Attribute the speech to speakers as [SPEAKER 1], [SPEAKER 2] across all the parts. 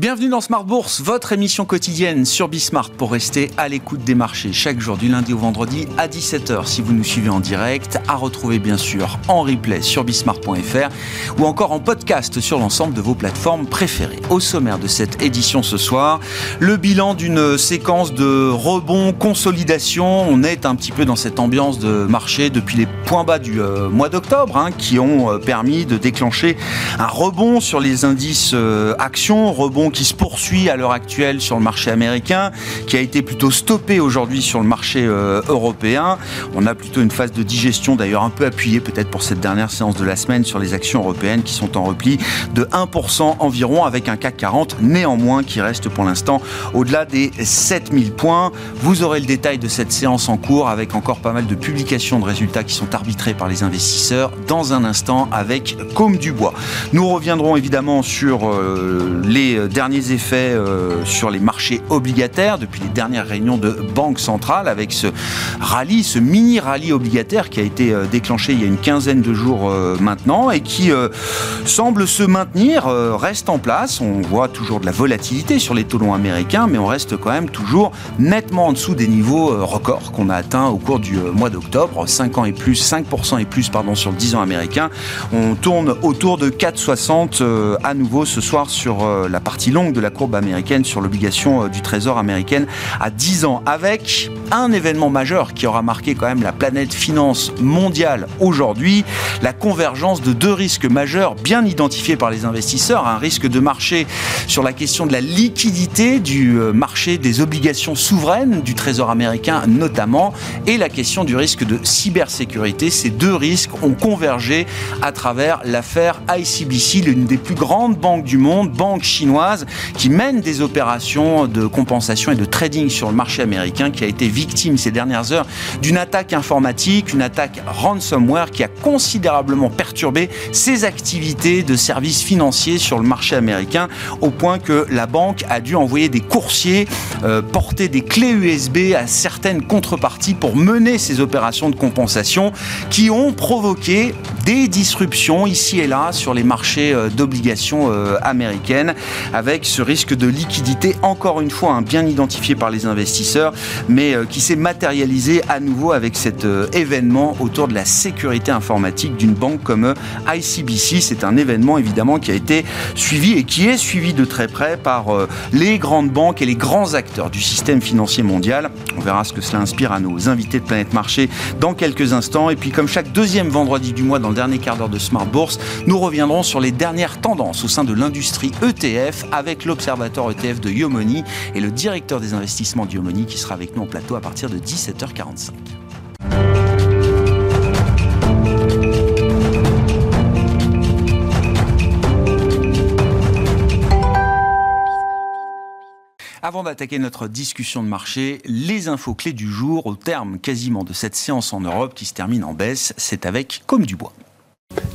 [SPEAKER 1] Bienvenue dans Smart Bourse, votre émission quotidienne sur Bismart pour rester à l'écoute des marchés chaque jour du lundi au vendredi à 17h si vous nous suivez en direct, à retrouver bien sûr en replay sur bismart.fr ou encore en podcast sur l'ensemble de vos plateformes préférées. Au sommaire de cette édition ce soir, le bilan d'une séquence de rebond, consolidation. On est un petit peu dans cette ambiance de marché depuis les points bas du euh, mois d'octobre hein, qui ont euh, permis de déclencher un rebond sur les indices euh, actions, rebond qui se poursuit à l'heure actuelle sur le marché américain, qui a été plutôt stoppé aujourd'hui sur le marché euh, européen. On a plutôt une phase de digestion d'ailleurs un peu appuyée peut-être pour cette dernière séance de la semaine sur les actions européennes qui sont en repli de 1% environ avec un CAC 40 néanmoins qui reste pour l'instant au-delà des 7000 points. Vous aurez le détail de cette séance en cours avec encore pas mal de publications de résultats qui sont arbitrés par les investisseurs dans un instant avec Comme Dubois. Nous reviendrons évidemment sur euh, les derniers effets euh, sur les marchés obligataires depuis les dernières réunions de Banque centrale avec ce rallye, ce mini rallye obligataire qui a été euh, déclenché il y a une quinzaine de jours euh, maintenant et qui semble se maintenir, reste en place. On voit toujours de la volatilité sur les taux longs américains, mais on reste quand même toujours nettement en dessous des niveaux records qu'on a atteints au cours du mois d'octobre, 5 ans et plus, 5% et plus pardon sur le 10 ans américain. On tourne autour de 4,60 à nouveau ce soir sur la partie longue de la courbe américaine sur l'obligation euh, du Trésor américaine à 10 ans, avec un événement majeur qui aura marqué quand même la planète finance mondiale aujourd'hui, la convergence de deux risques majeurs bien identifiés par les investisseurs, un risque de marché sur la question de la liquidité du euh, marché des obligations souveraines du Trésor américain notamment, et la question du risque de cybersécurité. Ces deux risques ont convergé à travers l'affaire ICBC, l'une des plus grandes banques du monde, banque chinoise qui mène des opérations de compensation et de trading sur le marché américain qui a été victime ces dernières heures d'une attaque informatique, une attaque ransomware qui a considérablement perturbé ses activités de services financiers sur le marché américain au point que la banque a dû envoyer des coursiers euh, porter des clés USB à certaines contreparties pour mener ces opérations de compensation qui ont provoqué des disruptions ici et là sur les marchés euh, d'obligations euh, américaines avec ce risque de liquidité, encore une fois, hein, bien identifié par les investisseurs, mais euh, qui s'est matérialisé à nouveau avec cet euh, événement autour de la sécurité informatique d'une banque comme euh, ICBC. C'est un événement évidemment qui a été suivi et qui est suivi de très près par les grandes banques et les grands acteurs du système financier mondial. On verra ce que cela inspire à nos invités de Planète Marché dans quelques instants. Et puis comme chaque deuxième vendredi du mois dans le dernier quart d'heure de Smart Bourse, nous reviendrons sur les dernières tendances au sein de l'industrie ETF avec l'observateur ETF de Yomoni et le directeur des investissements de Yomoni qui sera avec nous en plateau à partir de 17h45. Avant d'attaquer notre discussion de marché, les infos clés du jour au terme quasiment de cette séance en Europe qui se termine en baisse, c'est avec Comme du Bois.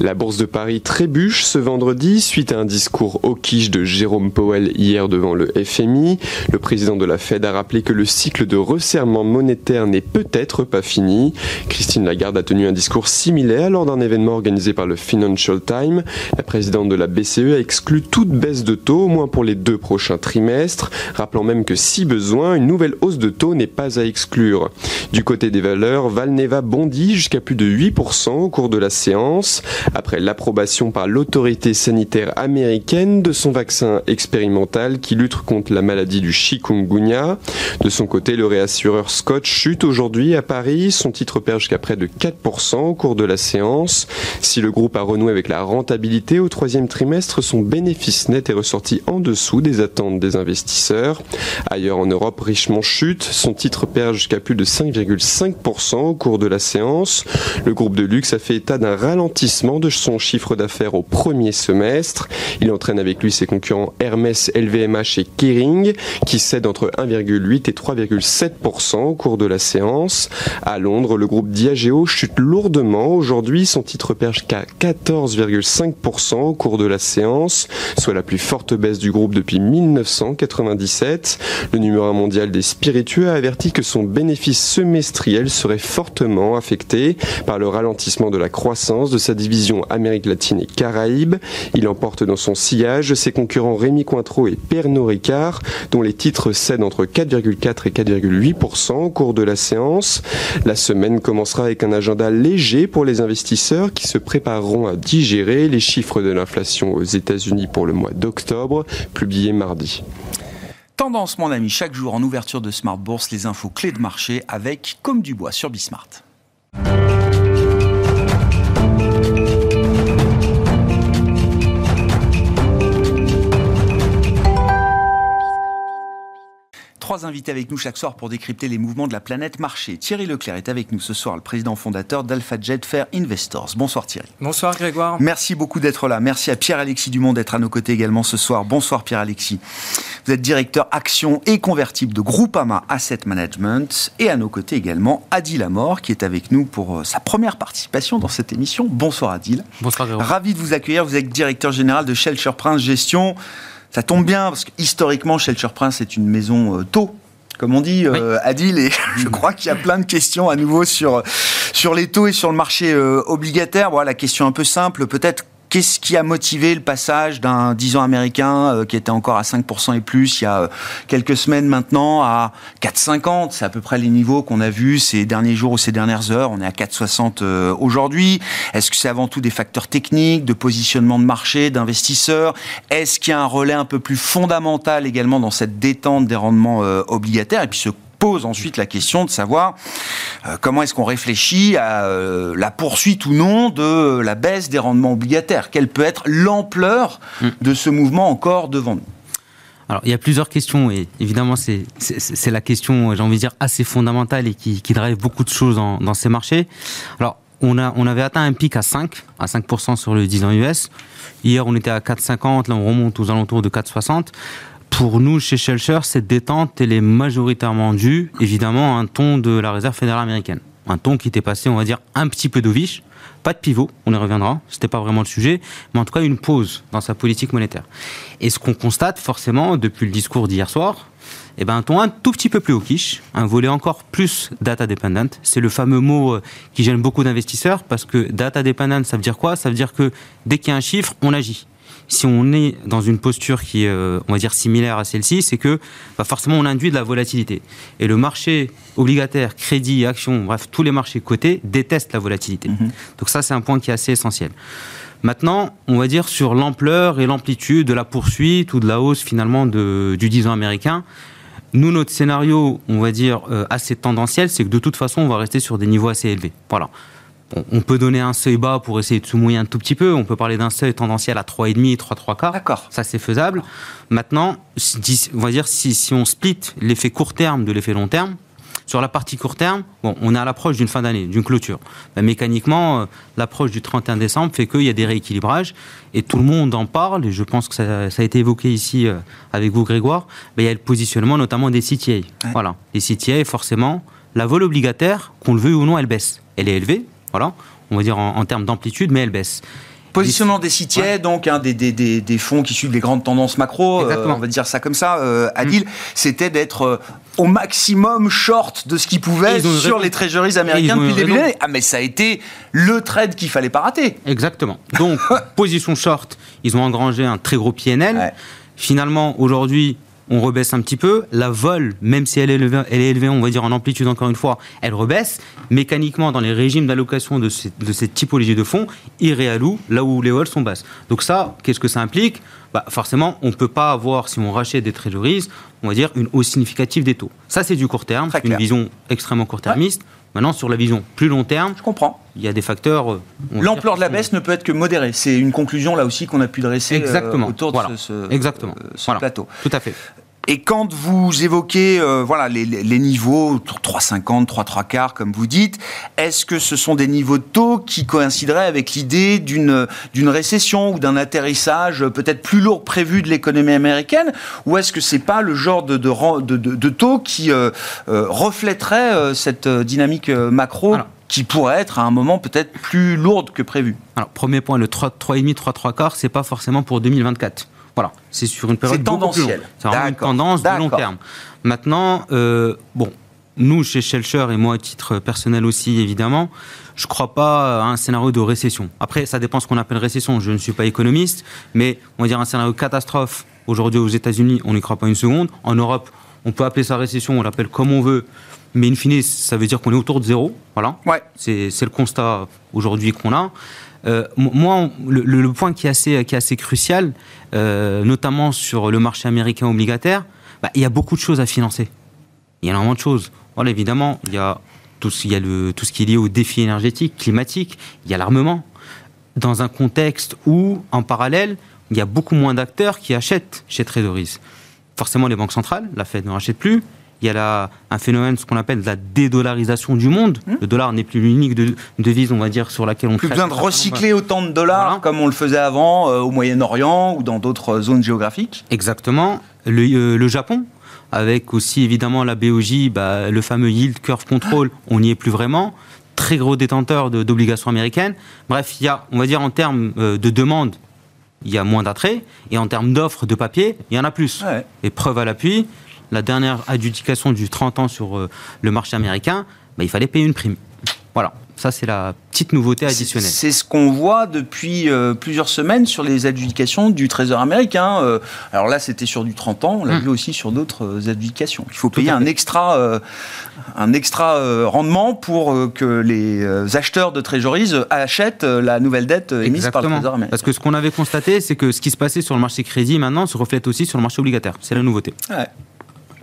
[SPEAKER 2] La bourse de Paris trébuche ce vendredi suite à un discours au quiche de Jérôme Powell hier devant le FMI. Le président de la Fed a rappelé que le cycle de resserrement monétaire n'est peut-être pas fini. Christine Lagarde a tenu un discours similaire lors d'un événement organisé par le Financial Times. La présidente de la BCE a exclu toute baisse de taux, au moins pour les deux prochains trimestres, rappelant même que si besoin, une nouvelle hausse de taux n'est pas à exclure. Du côté des valeurs, Valneva bondit jusqu'à plus de 8% au cours de la séance après l'approbation par l'autorité sanitaire américaine de son vaccin expérimental qui lutte contre la maladie du chikungunya. De son côté, le réassureur Scott chute aujourd'hui à Paris. Son titre perd jusqu'à près de 4% au cours de la séance. Si le groupe a renoué avec la rentabilité au troisième trimestre, son bénéfice net est ressorti en dessous des attentes des investisseurs. Ailleurs en Europe, Richemont chute. Son titre perd jusqu'à plus de 5,5% au cours de la séance. Le groupe de luxe a fait état d'un ralentissement de son chiffre d'affaires au premier semestre. Il entraîne avec lui ses concurrents Hermès, LVMH et Kering qui cèdent entre 1,8 et 3,7% au cours de la séance. À Londres, le groupe Diageo chute lourdement. Aujourd'hui, son titre perche qu'à 14,5% au cours de la séance, soit la plus forte baisse du groupe depuis 1997. Le numéro 1 mondial des spiritueux a averti que son bénéfice semestriel serait fortement affecté par le ralentissement de la croissance de sa vision Amérique latine et Caraïbes. Il emporte dans son sillage ses concurrents Rémi Cointreau et Pernod Ricard, dont les titres cèdent entre 4,4 et 4,8% au cours de la séance. La semaine commencera avec un agenda léger pour les investisseurs qui se prépareront à digérer les chiffres de l'inflation aux États-Unis pour le mois d'octobre, publiés mardi.
[SPEAKER 1] Tendance, mon ami, chaque jour en ouverture de Smart Bourse, les infos clés de marché avec Comme du bois sur Bismart. Trois invités avec nous chaque soir pour décrypter les mouvements de la planète marché. Thierry Leclerc est avec nous ce soir, le président fondateur d'Alpha Jet Fair Investors. Bonsoir Thierry.
[SPEAKER 3] Bonsoir Grégoire.
[SPEAKER 1] Merci beaucoup d'être là. Merci à Pierre-Alexis Dumont d'être à nos côtés également ce soir. Bonsoir Pierre-Alexis. Vous êtes directeur action et convertible de Groupama Asset Management. Et à nos côtés également Adil Amor qui est avec nous pour euh, sa première participation dans cette émission. Bonsoir Adil.
[SPEAKER 3] Bonsoir Grégoire.
[SPEAKER 1] Ravi de vous accueillir. Vous êtes directeur général de Shelter Prince Gestion. Ça tombe bien parce que historiquement, Shelter Prince est une maison euh, taux comme on dit, euh, Adil, et je crois qu'il y a plein de questions à nouveau sur, sur les taux et sur le marché euh, obligataire. Voilà, la question un peu simple, peut-être Qu'est-ce qui a motivé le passage d'un 10 ans américain euh, qui était encore à 5% et plus il y a euh, quelques semaines maintenant à 4,50 C'est à peu près les niveaux qu'on a vus ces derniers jours ou ces dernières heures. On est à 4,60 euh, aujourd'hui. Est-ce que c'est avant tout des facteurs techniques, de positionnement de marché, d'investisseurs? Est-ce qu'il y a un relais un peu plus fondamental également dans cette détente des rendements obligataires? Et puis ce pose ensuite la question de savoir euh, comment est-ce qu'on réfléchit à euh, la poursuite ou non de la baisse des rendements obligataires. Quelle peut être l'ampleur mm. de ce mouvement encore devant nous?
[SPEAKER 3] Alors, il y a plusieurs questions et évidemment, c'est la question, j'ai envie de dire, assez fondamentale et qui, drive beaucoup de choses dans, dans ces marchés. Alors, on, a, on avait atteint un pic à 5, à 5% sur le 10 ans US. Hier, on était à 4,50, là, on remonte aux alentours de 4,60 pour nous, chez Shelter, cette détente, elle est majoritairement due, évidemment, à un ton de la réserve fédérale américaine. Un ton qui était passé, on va dire, un petit peu dovish. Pas de pivot, on y reviendra, c'était pas vraiment le sujet, mais en tout cas une pause dans sa politique monétaire. Et ce qu'on constate forcément depuis le discours d'hier soir, eh ben, un ton un tout petit peu plus quiche, un volet encore plus data dependent. C'est le fameux mot euh, qui gêne beaucoup d'investisseurs parce que data dependent, ça veut dire quoi? Ça veut dire que dès qu'il y a un chiffre, on agit si on est dans une posture qui est, euh, on va dire, similaire à celle-ci, c'est que bah, forcément on induit de la volatilité. Et le marché obligataire, crédit, action, bref, tous les marchés cotés détestent la volatilité. Mhm. Donc ça, c'est un point qui est assez essentiel. Maintenant, on va dire sur l'ampleur et l'amplitude de la poursuite ou de la hausse finalement de, du 10 ans américain. Nous, notre scénario, on va dire, euh, assez tendanciel, c'est que de toute façon, on va rester sur des niveaux assez élevés. Voilà on peut donner un seuil bas pour essayer de se mouiller un tout petit peu. On peut parler d'un seuil tendanciel à 3,5, 3, 3 quarts.
[SPEAKER 1] D'accord.
[SPEAKER 3] Ça, c'est faisable. Maintenant, on va dire si, si on split l'effet court terme de l'effet long terme, sur la partie court terme, bon, on est à l'approche d'une fin d'année, d'une clôture. Ben, mécaniquement, euh, l'approche du 31 décembre fait qu'il y a des rééquilibrages et tout le monde en parle. Et je pense que ça, a été évoqué ici euh, avec vous, Grégoire. Ben, il y a le positionnement notamment des CTA. Voilà, les CTA, forcément, la vol obligataire, qu'on le veuille ou non, elle baisse. Elle est élevée, voilà, on va dire en, termes d'amplitude, mais elle baisse.
[SPEAKER 1] Positionnement des CTA, donc hein, des, des, des, fonds qui suivent les grandes tendances macro, euh, on va dire ça comme ça, euh, Adil, mm. c'était d'être euh, au maximum short de ce qu'ils pouvaient sur les treasuries américains depuis le début de Ah mais ça a été le trade qu'il fallait pas rater.
[SPEAKER 3] Exactement. Donc, position short, ils ont engrangé un très gros PNL. Finalement, aujourd'hui, on rebaisse un petit peu. La vol, même si elle est, élevée, on va dire en amplitude encore une fois, elle rebaisse. Mécaniquement, dans les régimes d'allocation de, cette typologie de fonds, ils réallouent là où les vols sont basses. Donc ça, qu'est-ce que ça implique? Bah, Forcément, on ne peut pas avoir, si on rachète des treasuries, on va dire une hausse significative des taux. Ça, c'est du court terme, une vision extrêmement court-termiste. Maintenant, sur la vision plus long terme,
[SPEAKER 1] je comprends.
[SPEAKER 3] Il y a des facteurs. Euh,
[SPEAKER 1] L'ampleur de la baisse ne peut être que modérée. C'est une conclusion là aussi qu'on a pu dresser
[SPEAKER 3] euh, Exactement.
[SPEAKER 1] autour de ce,
[SPEAKER 3] Exactement.
[SPEAKER 1] Euh, plateau.
[SPEAKER 3] Tout à fait.
[SPEAKER 1] Et quand vous évoquez euh, voilà les, les niveaux 3,50, 3,3 quarts comme vous dites, est-ce que ce sont des niveaux de taux qui coïncideraient avec l'idée d'une récession ou d'un atterrissage peut-être plus lourd prévu de l'économie américaine, ou est-ce que c'est pas le genre de de, de, de taux qui euh, euh, reflèterait cette dynamique macro qui pourrait être à un moment peut-être plus lourde que prévu?
[SPEAKER 3] Alors, premier point, le 3,5, 3,3 quarts, c'est pas forcément pour 2024. Voilà, c'est sur une période
[SPEAKER 1] tendancielle.
[SPEAKER 3] C'est vraiment une tendance de long terme. Maintenant, euh, bon, nous, chez Shelcher, et moi à titre personnel aussi, évidemment, je ne crois pas à un scénario de récession. Après, ça dépend ce qu'on appelle récession. Je ne suis pas économiste, mais on va dire un scénario catastrophe. Aujourd'hui, aux États-Unis, on n'y croit pas une seconde. En Europe, on peut appeler ça récession, on l'appelle comme on veut. Mais in fine, ça veut dire qu'on est autour de zéro. Voilà.
[SPEAKER 1] Ouais.
[SPEAKER 3] C'est le constat aujourd'hui qu'on a. Euh, moi, le, point qui est assez, crucial, euh, notamment sur le marché américain obligataire, bah, il y a beaucoup de choses à financer. Il y a énormément de choses. Évidemment, il y a tout, ce qui est lié aux défis énergétiques, climatiques, il y a l'armement. Dans un contexte où, en parallèle, il y a beaucoup moins d'acteurs qui achètent chez Treasuries. Forcément, les banques centrales, la Fed ne rachète plus. Il y a là un phénomène, ce qu'on appelle la dédollarisation du monde. Mmh. Le dollar n'est plus l'unique de, devise, on va dire, sur laquelle on
[SPEAKER 1] Plus besoin de recycler autant de dollars comme on le faisait avant euh, au Moyen-Orient ou dans d'autres zones géographiques.
[SPEAKER 3] Exactement. Le, euh, le Japon, avec aussi évidemment la BOJ, bah, le fameux yield curve control, on n'y est plus vraiment. Très gros détenteur d'obligations américaines. Bref, il y a, on va dire en termes euh, de demande, il y a moins d'attrait, et en termes d'offres de papier, il y en a plus. Et preuve à l'appui, la dernière adjudication du 30 ans sur euh, le marché américain, bah, il fallait payer une prime. Voilà. Ça, c'est la petite nouveauté additionnelle.
[SPEAKER 1] C'est ce qu'on voit depuis euh, plusieurs semaines sur les adjudications du Trésor américain. Euh, alors là, c'était sur du 30 ans, on l'a hum. vu aussi sur d'autres adjudications. Il faut payer un extra, un extra rendement pour que les acheteurs de trésoreries achètent la nouvelle dette émise par le Trésor américain.
[SPEAKER 3] Parce que ce qu'on avait constaté, c'est que ce qui se passait sur le marché crédit maintenant se reflète aussi sur le marché obligataire. C'est la nouveauté.
[SPEAKER 1] Ouais.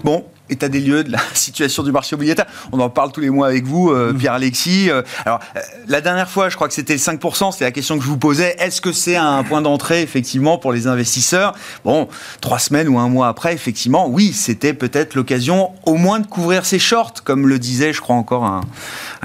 [SPEAKER 1] Bon, état des lieux de la situation du marché obligataire. On en parle tous les mois avec vous, euh, mmh. Pierre-Alexis. Euh, alors, euh, la dernière fois, je crois que c'était 5%, c'est la question que je vous posais. Est-ce que c'est un point d'entrée, effectivement, pour les investisseurs? Bon, trois semaines ou un mois après, effectivement, oui, c'était peut-être l'occasion au moins de couvrir ses shorts, comme le disait, je crois, encore un,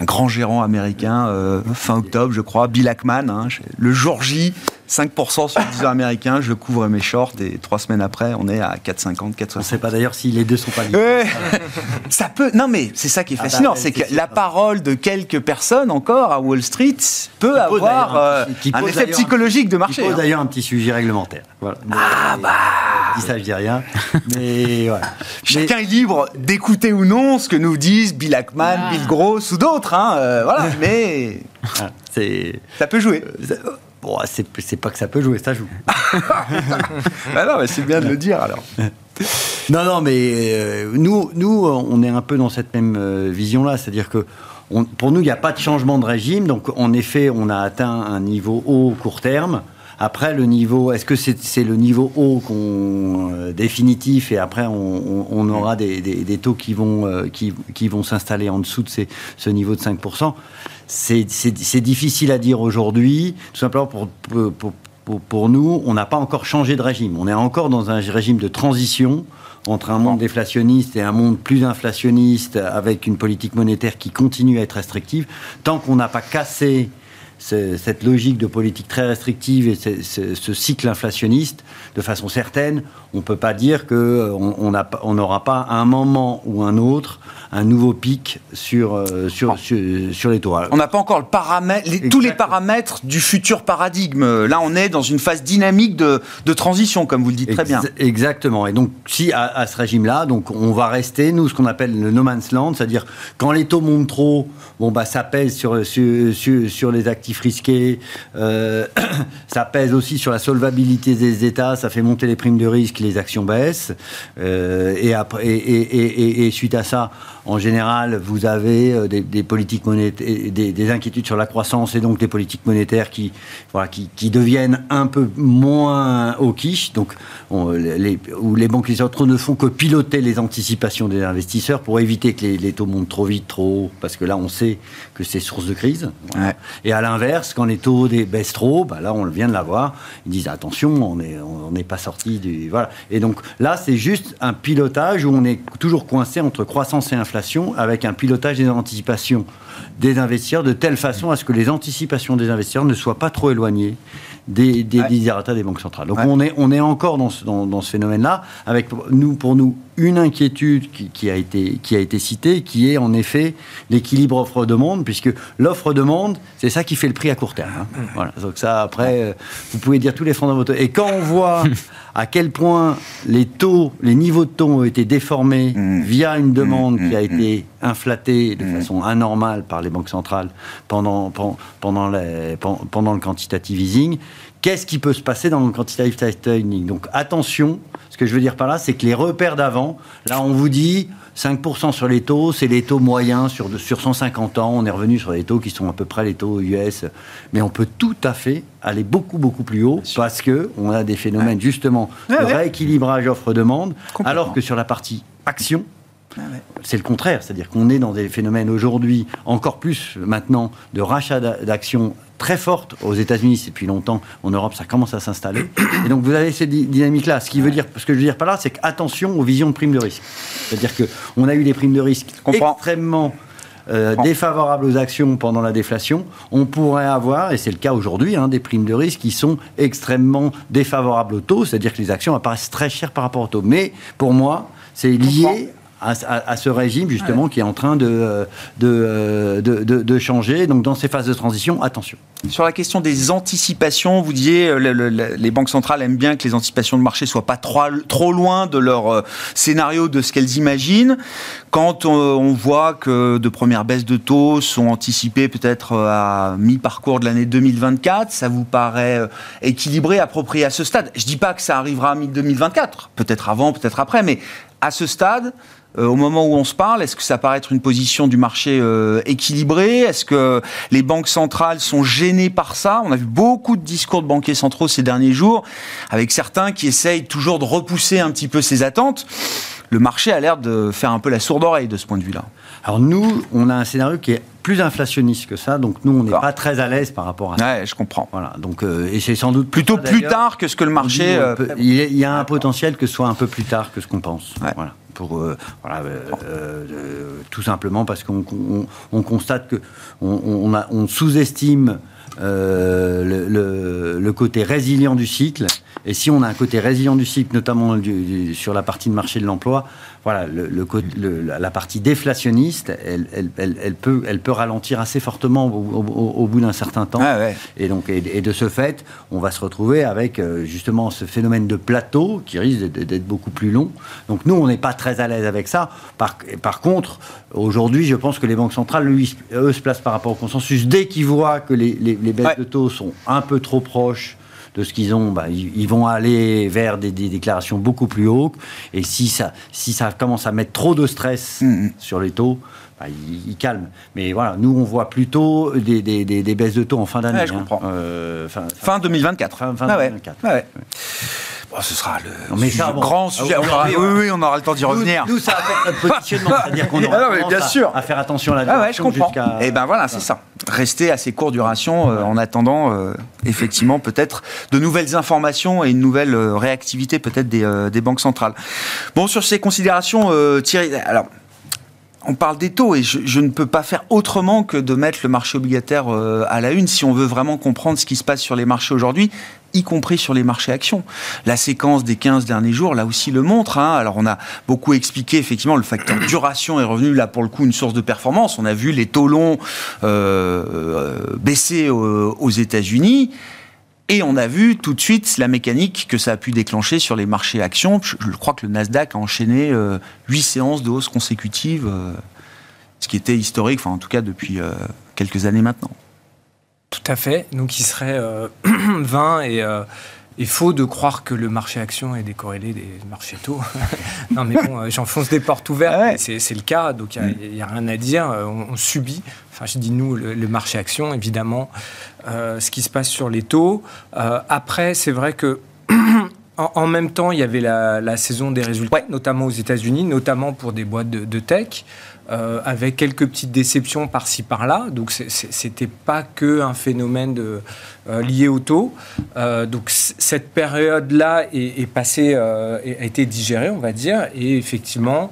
[SPEAKER 1] grand gérant américain fin octobre, je crois, Bill Ackman, hein, le jour J 5% sur le 10 américain, je couvre mes shorts et trois semaines après, on est à 4,50, 4,60.
[SPEAKER 4] On ne sait pas d'ailleurs si les deux sont pas liés.
[SPEAKER 1] ça peut. Non, mais c'est ça qui est ah bah, fascinant, c'est que la parole de quelques personnes encore à Wall Street peut avoir un, euh, effet psychologique de marché.
[SPEAKER 4] Il pose hein. d'ailleurs un petit sujet réglementaire.
[SPEAKER 1] Voilà. Ah bah.
[SPEAKER 4] Dis ça, je dis rien. Mais voilà.
[SPEAKER 1] Chacun est libre d'écouter ou non ce que nous disent Bill Ackman, ah. Bill Gross ou d'autres. Hein, euh, voilà. mais. Ah, ça peut jouer.
[SPEAKER 4] Bon, c'est pas que ça peut jouer, ça joue.
[SPEAKER 1] ah non, mais c'est bien de le dire alors.
[SPEAKER 4] non, non, mais euh, nous, nous, on est un peu dans cette même euh, vision-là, c'est-à-dire que pour nous, il n'y a pas de changement de régime, donc en effet, on a atteint un niveau haut court terme. Après, le niveau, est-ce que c'est le niveau haut qu'on euh, définitif et après on, aura des, des, taux qui vont, qui, qui, vont s'installer en dessous de ces, ce niveau de 5% c'est difficile à dire aujourd'hui, tout simplement pour, pour, pour, pour nous, on n'a pas encore changé de régime. On est encore dans un régime de transition entre un monde déflationniste et un monde plus inflationniste avec une politique monétaire qui continue à être restrictive. Tant qu'on n'a pas cassé cette logique de politique très restrictive et ce, cycle inflationniste, de façon certaine, on ne peut pas dire qu'on euh, on n'aura pas à un moment ou un autre un nouveau pic sur, euh, sur, sur, les taux.
[SPEAKER 1] On n'a pas encore le paramètre, tous les paramètres du futur paradigme. Là, on est dans une phase dynamique de, de transition, comme vous le dites très bien.
[SPEAKER 4] Exactement. Et donc, si à, ce régime-là, donc on va rester, nous, ce qu'on appelle le no man's land, c'est-à-dire quand les taux montent trop, bon, bah, ça pèse sur, sur, sur, les actifs risqués, euh, ça pèse aussi sur la solvabilité des États, ça fait monter les primes de risque, les actions baissent. Euh, et, après, et, et, et suite à ça, en général, vous avez euh, des, politiques monétaires, des, inquiétudes sur la croissance et donc des politiques monétaires qui, voilà, qui, deviennent un peu moins au quiche. Donc, les, où les banques centrales ne font que piloter les anticipations des investisseurs pour éviter que les, taux montent trop vite, trop haut, parce que là, on sait que c'est source de crise. Et à l'inverse, quand les taux baissent trop, bah là, on vient de l'avoir. Ils disent attention, on n'est pas sorti du voilà. Et donc là, c'est juste un pilotage où on est toujours coincé entre croissance et inflation avec un pilotage des anticipations des investisseurs de telle façon à ce que les anticipations des investisseurs ne soient pas trop éloignées des, des des banques centrales. Donc on, est, on est encore dans ce, dans, ce phénomène-là, avec nous, pour nous une inquiétude qui, a été, qui a été citée, qui est en effet l'équilibre offre-demande, puisque l'offre-demande, c'est ça qui fait le prix à court terme. Hein. Voilà. Donc ça, après, euh, vous pouvez dire tous les fondamentaux. Et quand on voit à quel point les taux, les niveaux de taux ont été déformés mmh. via une demande mmh, qui a été inflatées de mmh. façon anormale par les banques centrales pendant, pendant, les, pendant le quantitative easing, qu'est-ce qui peut se passer dans le quantitative tightening? Donc attention, ce que je veux dire par là, c'est que les repères d'avant, là on vous dit 5% sur les taux, c'est les taux moyens sur, sur 150 ans. On est revenu sur les taux qui sont à peu près les taux US. Mais on peut tout à fait aller beaucoup, beaucoup plus haut parce qu'on a des phénomènes justement de rééquilibrage offre-demande, alors que sur la partie action, c'est le contraire, c'est-à-dire qu'on est dans des phénomènes aujourd'hui, encore plus maintenant, de rachat d'actions très fortes aux États-Unis depuis longtemps. En Europe, ça commence à s'installer. Et donc, vous avez cette dynamique-là. Ce, qui veut dire, ce que je veux dire par là, c'est qu'attention aux visions de primes de risque. C'est-à-dire qu'on a eu des primes de risque extrêmement euh, défavorables aux actions pendant la déflation, on pourrait avoir, et c'est le cas aujourd'hui, hein, des primes de risque qui sont extrêmement défavorables aux taux, c'est-à-dire que les actions apparaissent très chères par rapport aux taux. Mais pour moi, c'est lié à, ce régime justement qui est en train de de, de, de, changer. Donc dans ces phases de transition, attention.
[SPEAKER 1] Sur la question des anticipations, vous disiez euh, les banques centrales aiment bien que les anticipations de marché soient pas trop, trop loin de leur euh, scénario, de ce qu'elles imaginent. Quand on, voit que de premières baisses de taux sont anticipées peut-être euh, à mi-parcours de l'année 2024, ça vous paraît équilibré, approprié à ce stade? Je dis pas que ça arrivera à mi-2024, peut-être avant, peut-être après, mais à ce stade, euh, au moment où on se parle Est-ce que ça paraît être une position du marché euh, équilibrée? Est-ce que les banques centrales sont gênées par ça? On a vu beaucoup de discours de banquiers centraux ces derniers jours, avec certains qui essayent toujours de repousser un petit peu ces attentes. Le marché a l'air de faire un peu la sourde oreille de ce point de vue-là.
[SPEAKER 4] Alors nous, on a un scénario qui est plus inflationniste que ça, donc nous on n'est pas très à l'aise par rapport à
[SPEAKER 1] ça. Ouais, je comprends.
[SPEAKER 4] Voilà, donc euh, et c'est sans doute
[SPEAKER 1] plutôt plus tard que ce que le marché.
[SPEAKER 4] il, y a un potentiel que ce soit un peu plus tard que ce qu'on pense. Voilà euh, euh, euh, tout simplement parce qu'on on, constate que on, sous-estime le, côté résilient du cycle. Et si on a un côté résilient du cycle, notamment sur la partie de marché de l'emploi, voilà, le, la partie déflationniste, elle, elle, peut, elle peut ralentir assez fortement au, bout d'un certain temps. Ah et donc, et, de ce fait, on va se retrouver avec euh, justement ce phénomène de plateau qui risque d'être beaucoup plus long. Donc nous, on n'est pas très à l'aise avec ça. Par, par contre, aujourd'hui, je pense que les banques centrales, eux, se placent par rapport au consensus. Dès qu'ils voient que les, les, baisses de taux sont un peu trop proches de ce qu'ils ont, bah, ils, vont aller vers des, déclarations beaucoup plus hautes. Et si ça, si ça commence à mettre trop de stress mm, mm. sur les taux, bah, ils, calment. Mais voilà, nous, on voit plutôt des, des, baisses de taux en fin d'année.
[SPEAKER 1] je hein. comprends. Euh, fin, 2024. Fin, 2024. Ah Bon, ce sera le grand sujet. oui, oui, on aura le temps d'y revenir.
[SPEAKER 4] Nous, ça affecte notre positionnement. C'est-à-dire qu'on aura
[SPEAKER 1] ah bien sûr.
[SPEAKER 4] À, faire attention à la
[SPEAKER 1] ah ouais, je comprends. Et eh ben voilà, c'est ça. Rester assez court duration euh, en attendant, euh, effectivement, peut-être de nouvelles informations et une nouvelle réactivité peut-être des, des, banques centrales. Bon, sur ces considérations, Thierry, alors on parle des taux et je, ne peux pas faire autrement que de mettre le marché obligataire euh, à la une si on veut vraiment comprendre ce qui se passe sur les marchés aujourd'hui y compris sur les marchés actions. La séquence des 15 derniers jours, là aussi, le montre. Hein. Alors, on a beaucoup expliqué, effectivement, le facteur duration est revenu, là, pour le coup, une source de performance. On a vu les taux longs euh, euh, baisser aux États-Unis. Et on a vu tout de suite la mécanique que ça a pu déclencher sur les marchés actions. Je, crois que le Nasdaq a enchaîné euh, séances de hausse consécutive, euh, ce qui était historique, enfin en tout cas depuis euh, quelques années maintenant.
[SPEAKER 5] Tout à fait. Donc il serait 20 et il faut de croire que le marché action est décorrélé des marchés taux. non, mais bon, euh, j'enfonce des portes ouvertes. Ah c'est le cas, donc il n'y a, rien à dire. Euh, on, subit, enfin, je dis nous, le, marché action, évidemment, euh, ce qui se passe sur les taux. après, c'est vrai que. En, même temps, il y avait la, saison des résultats, notamment aux États-Unis, notamment pour des boîtes de tech. Euh, avec quelques petites déceptions par-ci par-là. Donc c'était pas que un phénomène euh, lié au taux. Euh, donc cette période-là est, passée, a été digérée, on va dire, et effectivement.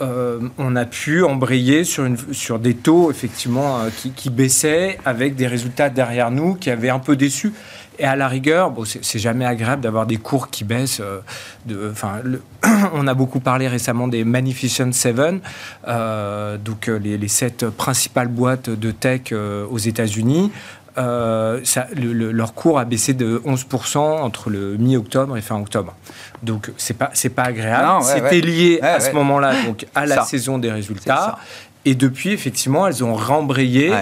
[SPEAKER 5] on a pu embrayer sur, des taux effectivement qui, baissaient avec des résultats derrière nous qui avaient un peu déçu. Et à la rigueur, bon, c'est jamais agréable d'avoir des cours qui baissent. Euh, de, on a beaucoup parlé récemment des Magnificent Seven, euh, donc euh, les, les, sept principales boîtes de tech aux États-Unis. leur cours a baissé de 11% entre le mi-octobre et fin octobre. Donc c'est pas c'est pas agréable. C'était lié à ce moment-là donc à la saison des résultats. Et depuis, effectivement, elles ont rembrayé.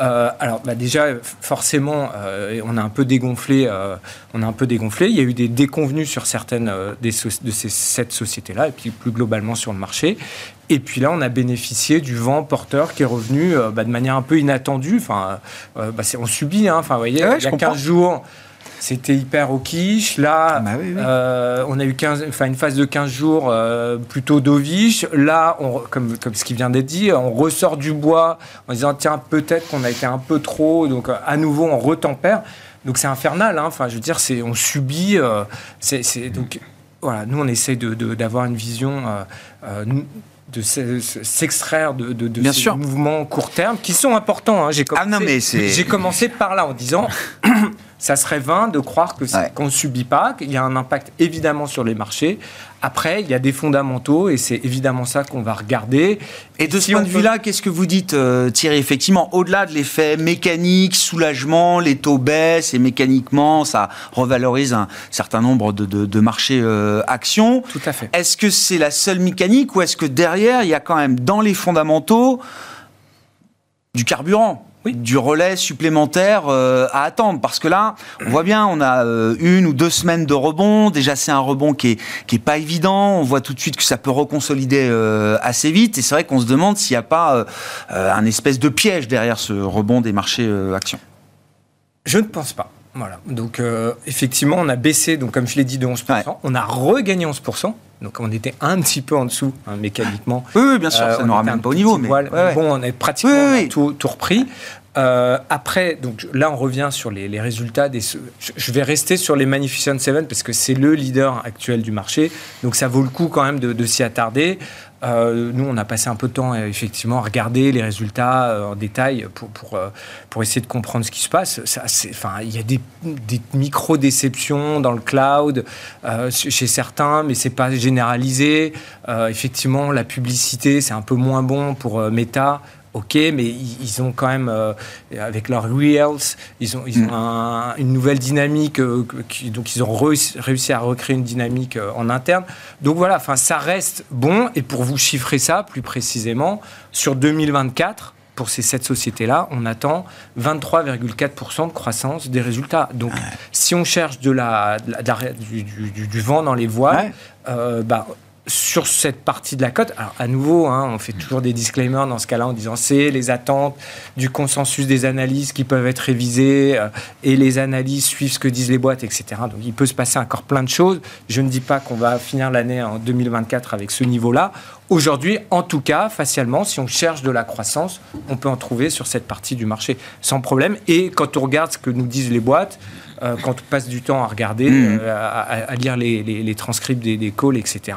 [SPEAKER 5] Euh, alors bah, déjà, forcément, euh, on a un peu dégonflé. Euh, on a un peu dégonflé. Il y a eu des déconvenus sur certaines des de ces sept sociétés-là, et puis plus globalement sur le marché. Et puis là, on a bénéficié du vent porteur qui est revenu bah, de manière un peu inattendue. Enfin, bah, on subit. Hein. Enfin, vous voyez, il y a 15 jours c'était hyper au quiche. Là, bah euh, on a eu 15, enfin, une phase de 15 jours euh, plutôt dovish. Là, on, comme, comme ce qui vient d'être dit, on ressort du bois en disant tiens, peut-être qu'on a été un peu trop. Donc, à nouveau, on retempère. Donc, c'est infernal. Hein. Enfin, je veux dire, c'est, on subit. Euh, c'est, donc, voilà, nous, on essaie de, d'avoir une vision. de s'extraire de, de, de ces mouvements court terme qui sont importants. Hein. J'ai commencé, ah non, mais j'ai commencé par là en disant ça serait vain de croire que qu'on ne subit pas, qu'il y a un impact évidemment sur les marchés. Après, il y a des fondamentaux et c'est évidemment ça qu'on va regarder.
[SPEAKER 1] Et de ce point de vue-là, qu'est-ce que vous dites, euh, Thierry? Effectivement, au-delà de l'effet mécanique, soulagement, les taux baissent et mécaniquement, ça revalorise un certain nombre de, marchés euh, actions.
[SPEAKER 5] Tout à fait.
[SPEAKER 1] Est-ce que c'est la seule mécanique ou est-ce que derrière, il y a quand même dans les fondamentaux du carburant? Du relais supplémentaire euh, à attendre. Parce que là, on voit bien, on a euh, une ou deux semaines de rebond. Déjà, c'est un rebond qui est, qui est pas évident. On voit tout de suite que ça peut reconsolider euh, assez vite. Et c'est vrai qu'on se demande s'il n'y a pas un espèce de piège derrière ce rebond des marchés actions.
[SPEAKER 5] Je ne pense pas. Voilà. Donc, effectivement, on a baissé, donc, comme je l'ai dit, de 11%. On a regagné 11%. Donc on était un petit peu en dessous hein, mécaniquement.
[SPEAKER 1] Oui, bien sûr, ça ne ramène pas au niveau. Mais...
[SPEAKER 5] Bon, on est pratiquement tout, tout, repris. Euh, après, donc là, on revient sur les, résultats des. Je vais rester sur les Magnificent Seven parce que c'est le leader actuel du marché. Donc ça vaut le coup quand même de, s'y attarder. Euh, nous, on a passé un peu de temps effectivement à regarder les résultats euh, en détail pour, pour, pour, essayer de comprendre ce qui se passe. Il y a des, des micro-déceptions dans le cloud chez certains, mais c'est pas généralisé. effectivement, la publicité, c'est un peu moins bon pour Meta ok, mais ils, ont quand même, euh, avec leurs Reels, ils ont, ils ont mm. une nouvelle dynamique, euh, donc ils ont réussi, à recréer une dynamique euh, en interne. Donc voilà, enfin, ça reste bon. Et pour vous chiffrer ça plus précisément, sur 2024, pour ces sept sociétés-là, on attend 23,4% de croissance des résultats. Donc, si on cherche de la, du, vent dans les voiles, bah, sur cette partie de la cote, alors à nouveau, hein, on fait toujours des disclaimers dans ce cas-là en disant c'est les attentes du consensus des analyses qui peuvent être révisées euh, et les analyses suivent ce que disent les boîtes, etc. Donc il peut se passer encore plein de choses. Je ne dis pas qu'on va finir l'année en 2024 avec ce niveau-là. Aujourd'hui, en tout cas, facialement, si on cherche de la croissance, on peut en trouver sur cette partie du marché sans problème. Et quand on regarde ce que nous disent les boîtes, euh, quand on passe du temps à regarder, mmh. euh, à, lire les, transcripts des, calls, etc.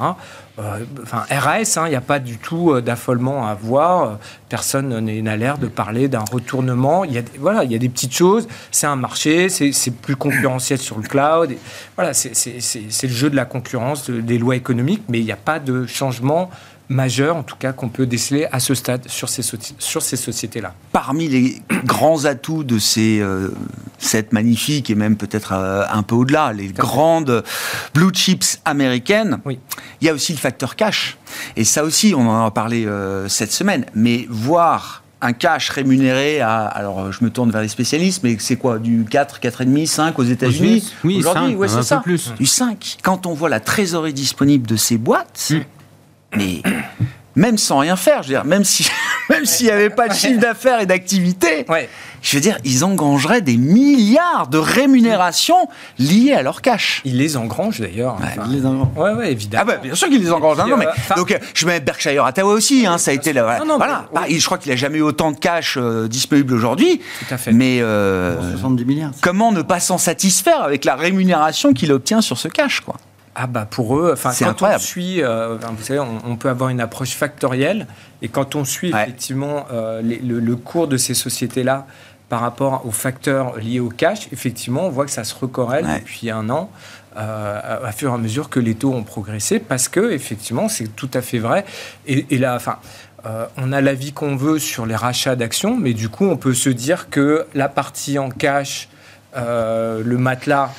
[SPEAKER 5] Euh, enfin, RAS, il n'y a pas du tout d'affolement à voir. Personne n'a l'air de parler d'un retournement. Il y a, voilà, il y a des petites choses. C'est un marché, c'est plus concurrentiel sur le cloud. voilà, c'est le jeu de la concurrence, des lois économiques, mais il n'y a pas de changement majeur, en tout cas, qu'on peut déceler à ce stade sur ces, sur ces sociétés-là.
[SPEAKER 1] Parmi les grands atouts de ces euh, cette magnifiques et même peut-être euh, un peu au-delà, les grandes blue chips américaines, oui. il y a aussi le facteur cash. Et ça aussi, on en a parlé euh, cette semaine, mais voir un cash rémunéré à, alors je me tourne vers les spécialistes, mais c'est quoi, du 4, 4,5, 5 aux États-Unis?
[SPEAKER 3] Oui, aujourd'hui, ouais, c'est ça. Plus.
[SPEAKER 1] Du 5. Quand on voit la trésorerie disponible de ces boîtes, mm mais même sans rien faire, je veux dire, même si même s'il n'y avait pas de chiffre d'affaires et d'activité, je veux dire, ils engrangeraient des milliards de rémunérations liées à leur cash.
[SPEAKER 5] Ils les engrangent d'ailleurs.
[SPEAKER 1] ils les engrangent.
[SPEAKER 5] Ouais, ouais, évidemment.
[SPEAKER 1] Ah bah, bien sûr qu'ils les engrangent. Non, mais, donc, euh, je mets Berkshire Hathaway aussi. Hein, ça a été là. Voilà. Bah, je crois qu'il n'a jamais eu autant de cash euh, disponible aujourd'hui.
[SPEAKER 5] Tout à fait.
[SPEAKER 1] Mais 70 euh, milliards. Comment ne pas s'en satisfaire avec la rémunération qu'il obtient sur ce cash, quoi?
[SPEAKER 5] Ah bah pour eux, enfin quand on suit, euh, vous savez, on, peut avoir une approche factorielle et quand on suit effectivement euh, le, cours de ces sociétés-là par rapport aux facteurs liés au cash, effectivement, on voit que ça se recorrèle depuis un an. Euh, à, fur et à mesure que les taux ont progressé, parce que effectivement, c'est tout à fait vrai. Et, et là, enfin, on a l'avis qu'on veut sur les rachats d'actions, mais du coup, on peut se dire que la partie en cash, le matelas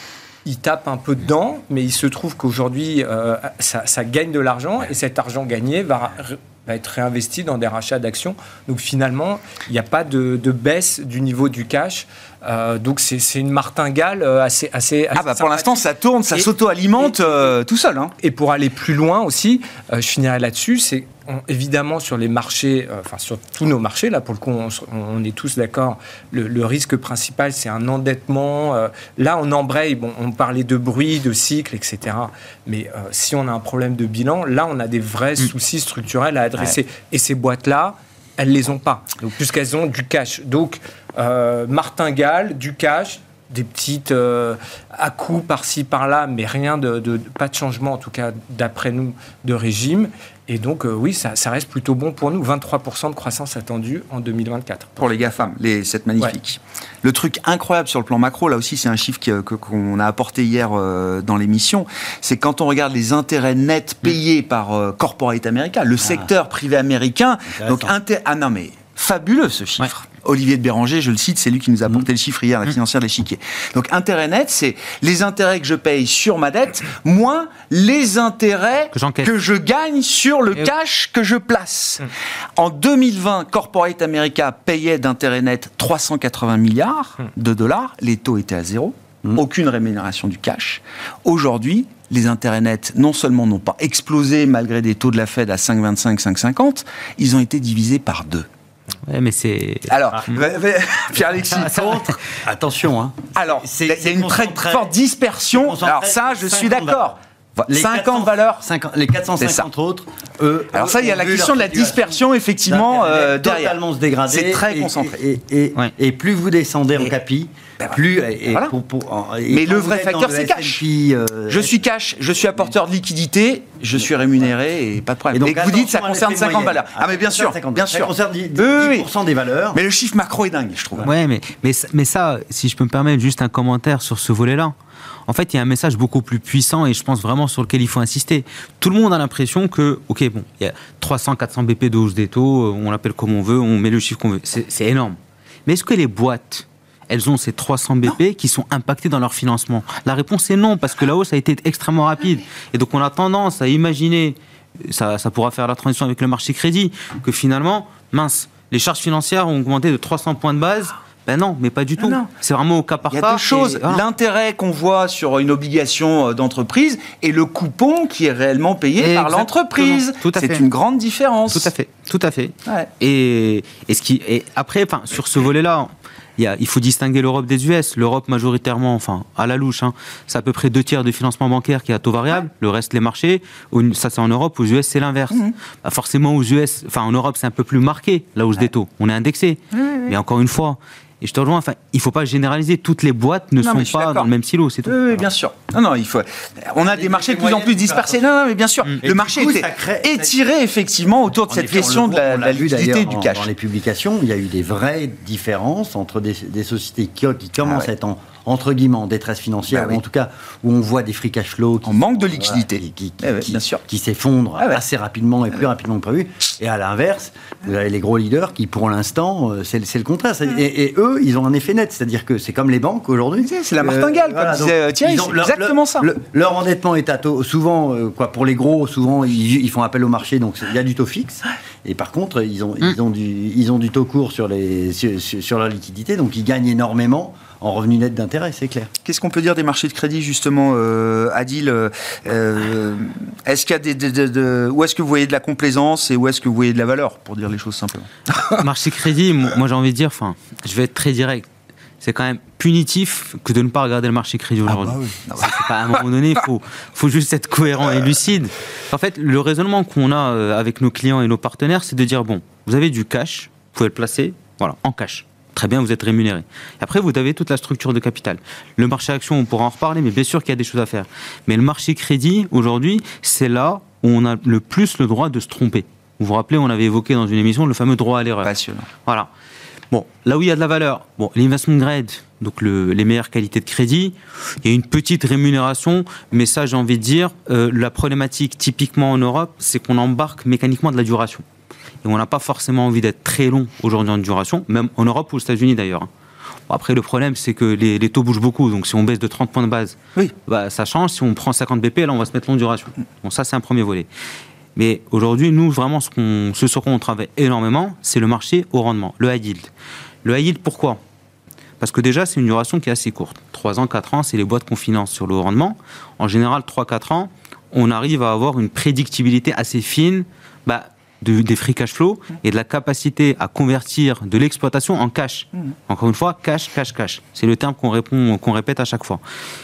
[SPEAKER 5] il tape un peu dedans, mais il se trouve qu'aujourd'hui, euh, ça, gagne de l'argent et cet argent gagné va va être réinvesti dans des rachats d'actions. Donc finalement, il n'y a pas de, baisse du niveau du cash. Euh, donc c'est une martingale euh, assez assez.
[SPEAKER 1] ah bah pour l'instant ça tourne, ça s'auto-alimente euh, tout seul. Hein.
[SPEAKER 5] Et pour aller plus loin aussi, je finirai là-dessus, c'est évidemment sur les marchés, enfin sur tous nos marchés là pour le coup on, est tous d'accord. Le, risque principal c'est un endettement. là on embraye, bon on parlait de bruit, de cycle, etc. Mais si on a un problème de bilan, là on a des vrais mm. soucis structurels à adresser. Et ces boîtes là elles les ont pas. Puisqu'elles ont du cash. Donc, euh, martingale, du cash, des petites euh, à-coups par-ci par-là, mais rien de, pas de changement en tout cas d'après nous de régime. Et donc euh, oui, ça, reste plutôt bon pour nous. 23% de croissance attendue en 2024.
[SPEAKER 1] Pour les GAFAM, les 7 magnifiques. Le truc incroyable sur le plan macro, là aussi c'est un chiffre qu'on a apporté hier euh, dans l'émission, c'est quand on regarde les intérêts nets payés par euh, Corporate America, le ah. secteur privé américain. Donc, ah non mais fabuleux ce chiffre. Olivier de Béranger, je le cite, c'est lui qui nous a apporté le chiffre hier, la mmh. financière de l'échiquier. Donc intérêt net, c'est les intérêts que je paye sur ma dette, moins les intérêts que, je gagne sur le cash que je place. Mmh. En 2020, Corporate America payait d'intérêt net 380 milliards mmh. de dollars, les taux étaient à zéro. Aucune rémunération du cash. Aujourd'hui, les intérêts nets, non seulement n'ont pas explosé malgré des taux de la Fed à 5,25, 5,50, ils ont été divisés par deux.
[SPEAKER 3] Ouais, mais c'est.
[SPEAKER 1] Alors, ah. Pierre-Alexis,
[SPEAKER 4] attention. Hein.
[SPEAKER 1] Alors, il y a une très forte dispersion. Alors, ça, je suis d'accord. Les 50 valeurs.
[SPEAKER 4] les 450 autres, eux.
[SPEAKER 1] Alors, ça, il y a la question de la dispersion, effectivement, euh, derrière.
[SPEAKER 4] Totalement se dégrader.
[SPEAKER 1] C'est très concentré.
[SPEAKER 4] Et, plus vous descendez en capi, ben plus.
[SPEAKER 1] Mais le vrai facteur, c'est cash. Euh, je suis cash, je suis apporteur de liquidité, je suis rémunéré et pas de problème. Et, donc, vous dites ça concerne 50 valeurs. Ah, mais bien sûr, bien sûr. Ça
[SPEAKER 4] concerne 10%, des valeurs.
[SPEAKER 1] Mais le chiffre macro est dingue, je trouve.
[SPEAKER 3] Ouais, mais, mais, mais ça, si je peux me permettre juste un commentaire sur ce volet-là. En fait, il y a un message beaucoup plus puissant et je pense vraiment sur lequel il faut insister. Tout le monde a l'impression que, ok, bon, il y a 300, 400 BP de hausse des taux, on l'appelle comme on veut, on met le chiffre qu'on veut. C'est énorme. Mais est-ce que les boîtes elles ont ces 300 BP qui sont impactés dans leur financement La réponse est non, parce que la hausse a été extrêmement rapide. Et donc on a tendance à imaginer, ça, ça pourra faire la transition avec le marché crédit, que finalement, mince, les charges financières ont augmenté de 300 points de base. Ben non, mais pas du tout. C'est vraiment au cas par cas.
[SPEAKER 1] Il y a deux choses. L'intérêt qu'on voit sur une obligation euh, d'entreprise et le coupon qui est réellement payé par l'entreprise. C'est une grande différence.
[SPEAKER 3] Tout à fait. Tout à fait. Et, et, ce qui, et après, enfin, sur ce volet-là, il, faut distinguer l'Europe des US. L'Europe majoritairement, enfin à la louche, hein, c'est à peu près deux tiers de financement bancaire qui est à taux variable. Le reste les marchés. Ça c'est en Europe. Aux US c'est l'inverse. Mhm. Bah, forcément aux US, enfin en Europe c'est un peu plus marqué la hausse des taux. On est indexé. Mais encore une fois, et je te rejoins, enfin, il ne faut pas généraliser. Toutes les boîtes ne sont pas dans le même silo, c'est tout.
[SPEAKER 1] Oui, bien sûr. Non, non, il faut. On a des marchés de plus en plus dispersés. Non, non, mais bien sûr. Mm. Le marché est étiré effectivement autour de cette question de la, liquidité du cash.
[SPEAKER 4] Dans les publications, il y a eu des vraies différences entre des, sociétés qui, commencent ah à être en entre guillemets en détresse financière, bah ou en tout cas où on voit des free cash flow
[SPEAKER 1] qui, en manque de liquidité,
[SPEAKER 4] qui, qui, s'effondrent ah assez rapidement et plus rapidement que prévu. Et à l'inverse, vous avez les gros leaders qui, pour l'instant, euh, c'est le contraire. Et, eux, ils ont un effet net, c'est-à-dire que c'est comme les banques aujourd'hui.
[SPEAKER 1] C'est la martingale, euh, disait Thierry, c'est exactement ça.
[SPEAKER 4] leur endettement est à taux, souvent, euh, quoi, pour les gros, souvent, ils, font appel au marché, donc il y a du taux fixe. Et par contre, ils ont, ils ont, du, ils ont du taux court sur, les, sur, sur leur liquidité, donc ils gagnent énormément en revenu net d'intérêt, c'est clair.
[SPEAKER 1] Qu'est-ce qu'on peut dire des marchés de crédit justement, euh, Adil euh, euh, Est-ce qu'il y a des, de, où est-ce que vous voyez de la complaisance et où est-ce que vous voyez de la valeur, pour dire les choses simplement
[SPEAKER 3] Marché crédit, moi j'ai envie de dire, enfin, je vais être très direct. C'est quand même punitif que de ne pas regarder le marché crédit ah aujourd'hui. Ah bah à un moment donné, il faut, faut juste être cohérent et lucide. En fait, le raisonnement qu'on a avec nos clients et nos partenaires, c'est de dire bon, vous avez du cash, vous pouvez le placer, voilà, en cash Très bien, vous êtes rémunéré. Après, vous avez toute la structure de capital. Le marché action, on pourra en reparler, mais bien sûr qu'il y a des choses à faire. Mais le marché crédit, aujourd'hui, c'est là où on a le plus le droit de se tromper. Vous vous rappelez, on avait évoqué dans une émission le fameux droit à l'erreur.
[SPEAKER 1] Passionnant.
[SPEAKER 3] Voilà. Bon, là où il y a de la valeur, bon, l'investment grade, donc les meilleures qualités de crédit, il y a une petite rémunération, mais ça, j'ai envie de dire, euh, la problématique typiquement en Europe, c'est qu'on embarque mécaniquement de la duration et on n'a pas forcément envie d'être très long aujourd'hui en duration, même en Europe ou aux États-Unis d'ailleurs. Après, le problème, c'est que les, taux bougent beaucoup. Donc, si on baisse de 30 points de base, oui. bah, ça change. Si on prend 50 BP, là, on va se mettre long duration. Bon, ça, c'est un premier volet. Mais aujourd'hui, nous, vraiment, ce, qu'on, ce sur quoi on travaille énormément, c'est le marché au rendement, le high yield. Le high yield, pourquoi? Parce que déjà, c'est une duration qui est assez courte. 3 ans, 4 ans, c'est les boîtes qu'on finance sur le haut rendement. En général, 3-4 ans, on arrive à avoir une prédictibilité assez fine bah, de- des free cash flow et de la capacité à convertir de l'exploitation en cash. Encore une fois, cash, cash, cash. C'est le terme qu'on répond, qu'on répète à chaque fois.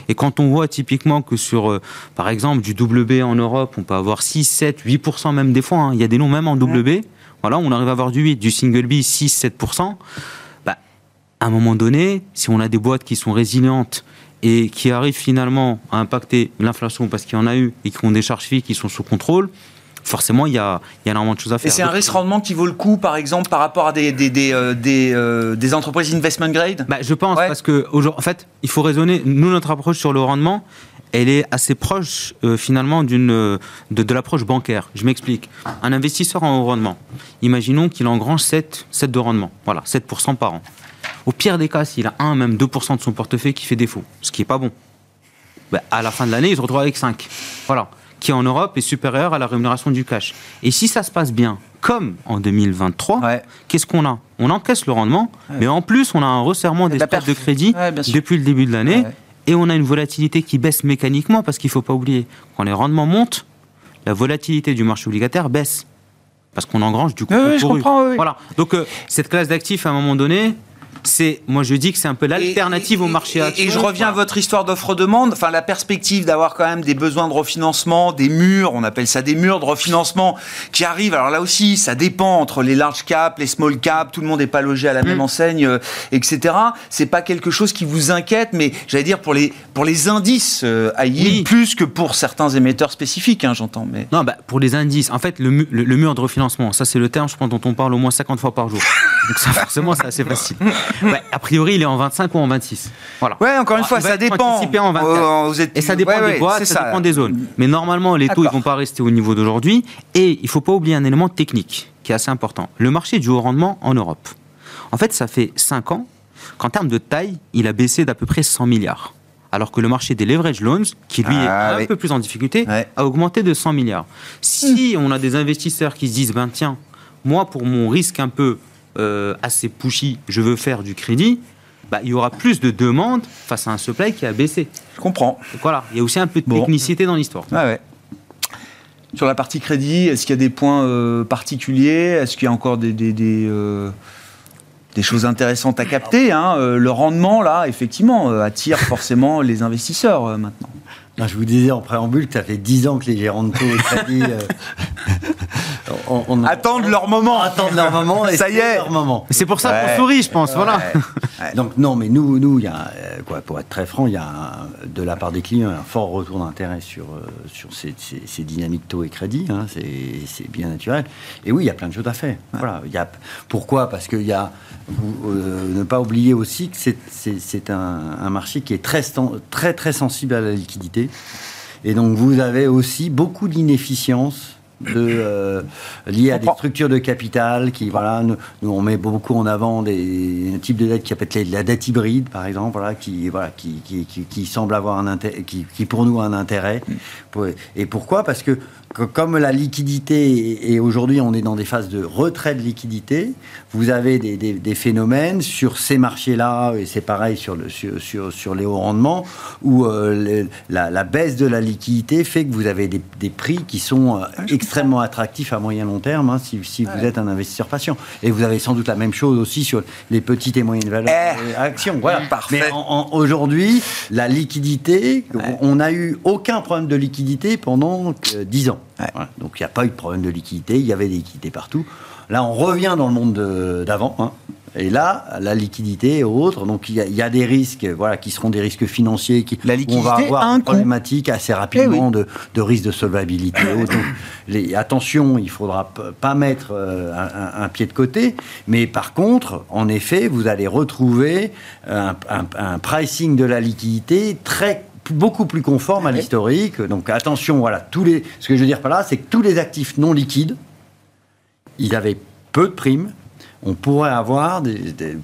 [SPEAKER 3] Et quand on voit typiquement que sur, euh, par exemple, du WB en Europe, on peut avoir 6, 7, 8% même des fois. hein. Il y a des noms même en WB. Voilà, on arrive à avoir du 8, du single B, 6, 7%. Bah, à un moment donné, si on a des boîtes qui sont résilientes et qui arrivent finalement à impacter l'inflation parce qu'il y en a eu et qui ont des charges fixes qui sont sous contrôle, forcément, il y a, y a énormément de choses à
[SPEAKER 1] Et
[SPEAKER 3] faire.
[SPEAKER 1] c'est un
[SPEAKER 3] Donc,
[SPEAKER 1] risque rendement qui vaut le coup, par exemple, par rapport à des, des, des, euh, des, euh, des entreprises investment grade?
[SPEAKER 3] Bah, je pense
[SPEAKER 1] Ouais.
[SPEAKER 3] parce que aujourd'hui, en fait, il faut raisonner. Nous, notre approche sur le rendement, elle est assez proche euh, finalement d'une de, de l'approche bancaire. Je m'explique. Un investisseur en haut rendement, imaginons qu'il engrange 7, 7 de rendement, voilà, 7% par an. Au pire des cas, s'il a 1, même 2% de son portefeuille qui fait défaut, ce qui est pas bon, bah, à la fin de l'année, il se retrouve avec 5. Voilà. Qui en Europe est supérieur à la rémunération du cash. Et si ça se passe bien, comme en 2023,
[SPEAKER 1] Ouais.
[SPEAKER 3] qu'est-ce qu'on a? On encaisse le rendement, mais en plus, on a un resserrement
[SPEAKER 1] de
[SPEAKER 3] des stocks de crédit
[SPEAKER 1] Ouais,
[SPEAKER 3] depuis le début de l'année. Et on a une volatilité qui baisse mécaniquement parce qu'il ne faut pas oublier, quand les rendements montent, la volatilité du marché obligataire baisse. Parce qu'on engrange du coup.
[SPEAKER 1] Oui, oui,
[SPEAKER 3] le
[SPEAKER 1] je comprends, oui.
[SPEAKER 3] Voilà. Donc, euh, cette classe d'actifs, à un moment donné, c'est, moi je dis que c'est un peu l'alternative
[SPEAKER 1] Et-
[SPEAKER 3] au marché
[SPEAKER 1] et-
[SPEAKER 3] action.
[SPEAKER 1] Et je reviens à votre histoire d'offre-demande, enfin la perspective d'avoir quand même des besoins de refinancement, des murs, on appelle ça des murs de refinancement qui arrivent. Alors là aussi, ça dépend entre les large caps, les small caps, tout le monde n'est pas logé à la même
[SPEAKER 3] Mm.
[SPEAKER 1] enseigne, euh, etc. C'est pas quelque chose qui vous inquiète, mais j'allais dire pour les pour les indices euh, à
[SPEAKER 3] Oui.
[SPEAKER 1] plus que pour certains émetteurs spécifiques, hein, j'entends. Mais
[SPEAKER 3] Non, bah, pour les indices, en fait, le, mu- le- le mur de refinancement, ça c'est le terme, je pense, dont on parle au moins 50 fois par jour. Donc ça, forcément, c'est assez facile. Ouais, a priori, il est en 25 ou en 26. Voilà.
[SPEAKER 1] ouais, encore une
[SPEAKER 3] Ah,
[SPEAKER 1] fois, ça dépend.
[SPEAKER 3] anticipé en 24.
[SPEAKER 1] Euh, vous êtes-
[SPEAKER 3] Et ça dépend
[SPEAKER 1] ouais,
[SPEAKER 3] des boîtes, ça, dépend des zones. Mais normalement, les taux, ils
[SPEAKER 1] D'accord.
[SPEAKER 3] vont pas rester au niveau d'aujourd'hui. Et il faut pas oublier un élément technique qui est assez important. Le marché du haut rendement en Europe. En fait, ça fait 5 ans qu'en termes de taille, il a baissé d'à peu près 100 milliards. Alors que le marché des leverage loans, qui lui
[SPEAKER 1] Ah,
[SPEAKER 3] est un
[SPEAKER 1] oui.
[SPEAKER 3] peu plus en difficulté,
[SPEAKER 1] Ouais.
[SPEAKER 3] a augmenté de 100 milliards. Si on a des investisseurs qui se disent, ben tiens, moi pour mon risque un peu euh, assez pushy, je veux faire du crédit, bah, il y aura plus de demandes face à un supply qui a baissé.
[SPEAKER 1] Je comprends.
[SPEAKER 3] Donc voilà, il y a aussi un peu de
[SPEAKER 1] Bon.
[SPEAKER 3] technicité dans l'histoire.
[SPEAKER 1] Ouais, ouais. Sur la partie crédit, est-ce qu'il y a des points euh, particuliers? Est-ce qu'il y a encore des, des, des, euh, des choses intéressantes à capter hein? Euh, Le rendement, là, effectivement, euh, attire forcément les investisseurs euh, maintenant.
[SPEAKER 4] Non, je vous disais en préambule que ça fait 10 ans que les gérants de taux et crédit euh, on- on-
[SPEAKER 1] Attendent leur moment.
[SPEAKER 4] attendent leur moment et
[SPEAKER 1] Ça y
[SPEAKER 4] c'est
[SPEAKER 1] est.
[SPEAKER 4] leur moment.
[SPEAKER 3] C'est pour ça
[SPEAKER 1] Ouais.
[SPEAKER 3] qu'on sourit, je pense. Voilà.
[SPEAKER 1] Ouais.
[SPEAKER 4] Donc non, mais nous, nous, il y a, euh, quoi, pour être très franc, il y a un- de la part des clients un fort retour d'intérêt sur euh, sur ces, ces- ces dynamiques taux et crédit. hein, c'est c'est bien naturel. Et oui, il y a plein de choses à faire. Voilà. Il y a pourquoi? Parce qu'il y a vous, euh, ne pas oublier aussi que c'est- c'est c'est un, un marché qui est très très très sensible à la liquidité. Et donc vous avez aussi beaucoup d'inefficience de, euh, liées à des structures de capital qui voilà nous, nous, on met beaucoup en avant des un type de dette qui s'appelle la dette hybride par exemple voilà qui voilà qui, qui, qui, qui semble avoir un intérêt qui, qui pour nous a un intérêt. Et pourquoi? Parce que comme la liquidité et aujourd'hui on est dans des phases de retrait de liquidité vous avez des, des- des phénomènes sur ces marchés là et c'est pareil sur le sur, sur, sur les hauts rendements où euh, la, la baisse de la liquidité fait que vous avez des, des prix qui sont euh, extrêmement attractifs à moyen long terme hein, si, si vous êtes un investisseur patient. Et vous avez sans doute la même chose aussi sur les petites et moyennes valeurs
[SPEAKER 1] Eh,
[SPEAKER 4] euh, actions voilà.
[SPEAKER 1] Parfait.
[SPEAKER 4] mais aujourd'hui la liquidité on n'a eu aucun problème de liquidité pendant euh, 10 ans.
[SPEAKER 1] Ouais.
[SPEAKER 4] Donc il n'y a pas eu de problème de liquidité il y avait des liquidités partout. Là on revient dans le monde de- d'avant hein. Et là, la liquidité et autres, donc il y, a- il y a des risques, voilà, qui seront des risques financiers, qui
[SPEAKER 1] La
[SPEAKER 4] où on
[SPEAKER 1] liquidité
[SPEAKER 4] va avoir
[SPEAKER 1] un
[SPEAKER 4] une problématique assez rapidement de, de risque de solvabilité. Donc, les, attention, il faudra p- pas mettre euh, un, un- un pied de côté, mais par contre, en effet, vous allez retrouver un, un- un pricing de la liquidité très beaucoup plus conforme à l'historique. Donc attention, voilà, tous les, ce que je veux dire par là, c'est que tous les actifs non liquides, ils avaient peu de primes. On pourrait avoir des,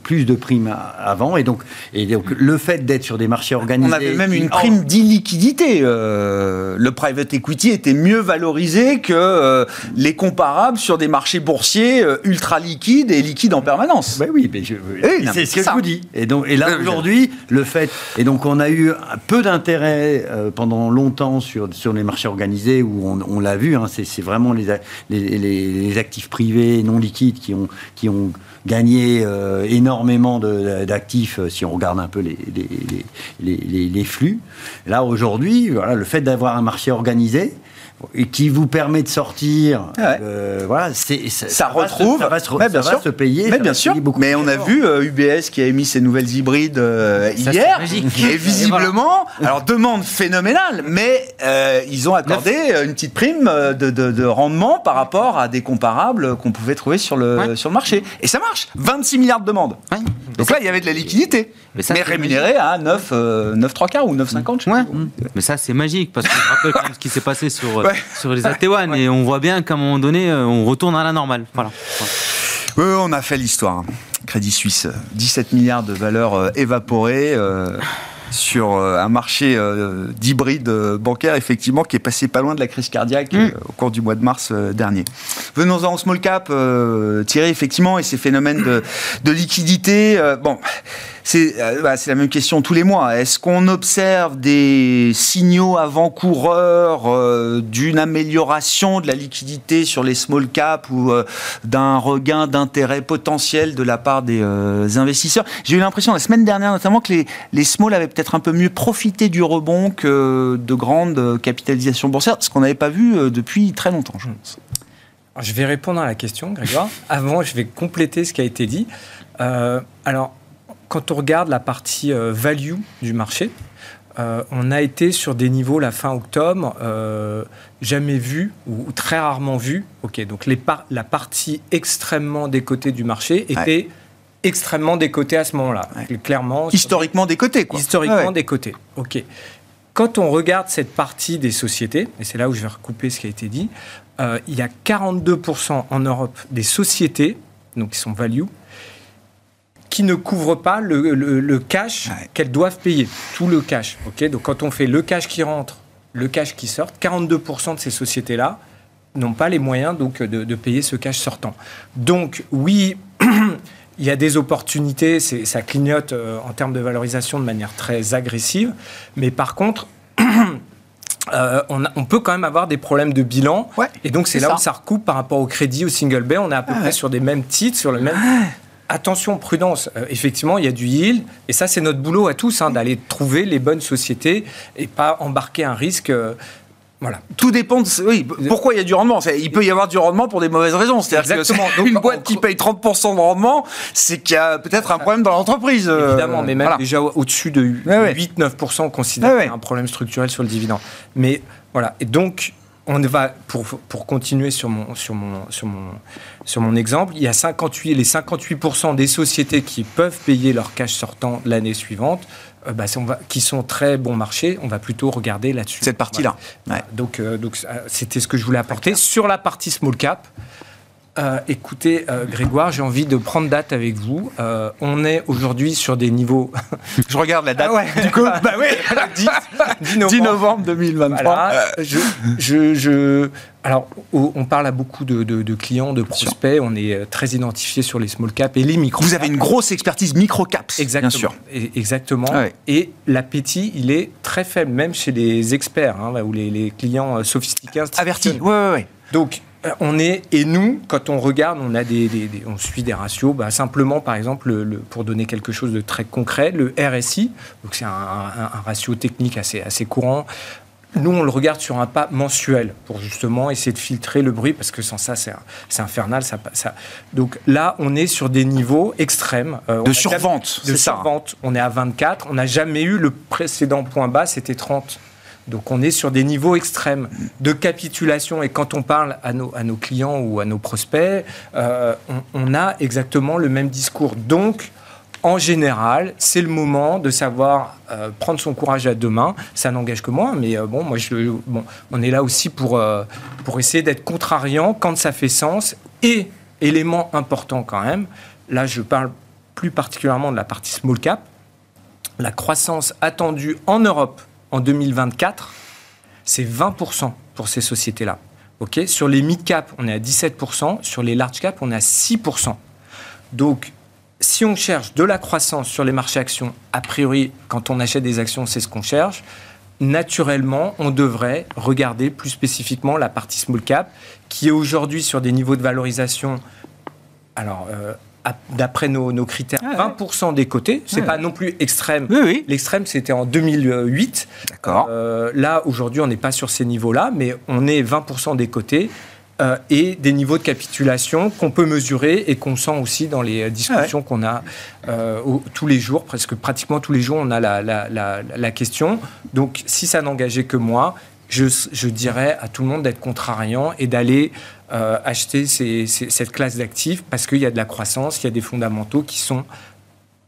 [SPEAKER 4] plus de primes avant. Et donc, et donc le fait d'être sur des marchés organisés.
[SPEAKER 1] On avait même une prime d'illiquidité. Euh, le private equity était mieux valorisé que euh, les comparables sur des marchés boursiers euh, ultra liquides et liquides en permanence.
[SPEAKER 4] Ben oui, mais c'est ce que je vous dis. Et, donc, et là, aujourd'hui, le fait. Et donc, on a eu peu d'intérêt pendant longtemps sur, sur les marchés organisés où on, on l'a vu, hein, c'est vraiment les, les, les, actifs privés non liquides qui ont, qui ont gagné euh, énormément d'actifs euh, si on regarde un peu les, les flux. Là, aujourd'hui, voilà, le fait d'avoir un marché organisé, et qui vous permet de sortir.
[SPEAKER 1] Euh, voilà, c'est ça, retrouve. ça va, se, bien sûr. se payer. Mais bien sûr. Mais on a vu UBS euh, qui a émis ses nouvelles hybrides euh, hier, et visiblement, alors demande phénoménale, mais ils ont accordé une petite prime de, de, rendement par rapport à des comparables qu'on pouvait trouver sur le sur le marché. Et ça marche. 26 milliards de demandes. Donc là, il y avait de la liquidité. Mais, ça, mais rémunéré à 9, 9 3 quarts ou 9,50.
[SPEAKER 3] Ouais. Mais ça, c'est magique parce que je rappelle quand même ce qui s'est passé sur sur les AT1 et on voit bien qu'à un moment donné, euh, on retourne à la normale. Voilà.
[SPEAKER 1] on a fait l'histoire. Crédit Suisse, 17 milliards de valeurs euh, évaporées. Euh, sur un marché d'hybride bancaire, effectivement, qui est passé pas loin de la crise cardiaque mm. au cours du mois de mars dernier. Venons-en au small cap, Thierry, effectivement, et ces phénomènes de, de liquidité. bon euh, bah, c'est la même question tous les mois. Est-ce qu'on observe des signaux avant-coureurs euh, d'une amélioration de la liquidité sur les small caps ou euh, d'un regain d'intérêt potentiel de la part des investisseurs? J'ai eu l'impression la semaine dernière notamment que les, les small avaient peut-être un peu mieux profité du rebond que de grandes capitalisations boursières, ce qu'on n'avait pas vu depuis très longtemps, je pense.
[SPEAKER 5] Je vais répondre à la question, Grégoire. Avant, je vais compléter ce qui a été dit. alors, quand on regarde la partie euh, value du marché, euh, on a été sur des niveaux la fin octobre euh, jamais vus ou, très rarement vus. Ok, donc les la partie extrêmement décotée du marché était extrêmement décotée à ce moment-là.
[SPEAKER 1] Clairement. Historiquement décotée, quoi.
[SPEAKER 5] Historiquement décotée. Ok. Quand on regarde cette partie des sociétés, et c'est là où je vais recouper ce qui a été dit, il y a 42% en Europe des sociétés, donc qui sont value, qui ne couvrent pas le, cash qu'elles doivent payer, tout le cash. ok? Donc quand on fait le cash qui rentre, le cash qui sort, 42% de ces sociétés-là n'ont pas les moyens donc de, payer ce cash sortant. Donc oui, il y a des opportunités, ça clignote euh, en termes de valorisation de manière très agressive, mais par contre, euh, on, peut quand même avoir des problèmes de bilan. et donc, c'est là où ça recoupe par rapport au crédit, au single bay. On est à peu près sur des mêmes titres, sur le même attention, prudence. Euh, effectivement, il y a du yield. Et ça, c'est notre boulot à tous, hein, d'aller trouver les bonnes sociétés et pas embarquer un risque. Euh,
[SPEAKER 1] voilà. Tout dépend de. Oui, pourquoi il y a du rendement? Il peut y avoir du rendement pour des mauvaises raisons. C'est-à-dire que une boîte qui paye 30% de rendement, c'est qu'il y a peut-être un problème dans l'entreprise.
[SPEAKER 5] Euh, Évidemment, mais même déjà au-dessus de 8-9%, on considère qu'il y a un problème structurel sur le dividende. Mais voilà. Et donc, on va, pour, pour continuer sur mon, sur, mon, sur, mon, sur mon exemple, il y a 58, les 58% des sociétés qui peuvent payer leur cash sortant l'année suivante, euh, bah, on va, qui sont très bon marché, on va plutôt regarder là-dessus.
[SPEAKER 1] Cette partie-là.
[SPEAKER 5] Donc, euh, donc c'était ce que je voulais apporter. Sur la partie small cap, euh, écoutez, euh, Grégoire, j'ai envie de prendre date avec vous. Euh, on est aujourd'hui sur des niveaux.
[SPEAKER 1] je regarde la date. Ah du coup, bah oui, 10, novembre. 2023.
[SPEAKER 5] je, alors, on parle à beaucoup de, clients, de prospects. On est très identifié sur les small caps et les micro.
[SPEAKER 1] Vous avez une grosse expertise micro caps,
[SPEAKER 5] exactement,
[SPEAKER 1] bien sûr.
[SPEAKER 5] Exactement. Ah et l'appétit, il est très faible, même chez les experts hein, ou les, clients sophistiqués.
[SPEAKER 1] Avertis. Oui, oui, oui.
[SPEAKER 5] Donc, on est et nous quand on regarde on a des, on suit des ratios bah, simplement par exemple le, pour donner quelque chose de très concret le RSI donc c'est un, ratio technique assez assez courant nous, on le regarde sur un pas mensuel pour justement essayer de filtrer le bruit parce que sans ça, c'est infernal. Ça, ça, Donc là, on est sur des niveaux extrêmes.
[SPEAKER 1] Euh, de survente,
[SPEAKER 5] De survente. On est à 24. On n'a jamais eu le précédent point bas, c'était 30. Donc on est sur des niveaux extrêmes de capitulation et quand on parle à nos, clients ou à nos prospects, euh, on, a exactement le même discours. Donc en général, c'est le moment de savoir euh, prendre son courage à deux mains. Ça n'engage que moi, mais euh, bon, moi, je, bon, on est là aussi pour, pour essayer d'être contrariant quand ça fait sens et élément important quand même, là je parle plus particulièrement de la partie small cap, la croissance attendue en Europe en 2024, c'est 20% pour ces sociétés-là. Sur les mid cap, on est à 17%, sur les large cap, on est à 6%. Donc, si on cherche de la croissance sur les marchés actions, a priori, quand on achète des actions, c'est ce qu'on cherche. Naturellement, on devrait regarder plus spécifiquement la partie small cap, qui est aujourd'hui sur des niveaux de valorisation. Alors, euh, d'après nos, critères, 20% des côtés. C'est pas non plus extrême.
[SPEAKER 1] Oui,
[SPEAKER 5] L'extrême, c'était en 2008.
[SPEAKER 1] D'accord.
[SPEAKER 5] Euh, là, aujourd'hui, on n'est pas sur ces niveaux-là, mais on est 20% des côtés. Euh, et des niveaux de capitulation qu'on peut mesurer et qu'on sent aussi dans les discussions qu'on a euh, tous les jours, presque pratiquement tous les jours, on a la, la question. Donc, si ça n'engageait que moi, je, je, dirais à tout le monde d'être contrariant et d'aller euh, acheter cette classe d'actifs parce qu'il y a de la croissance, il y a des fondamentaux qui sont,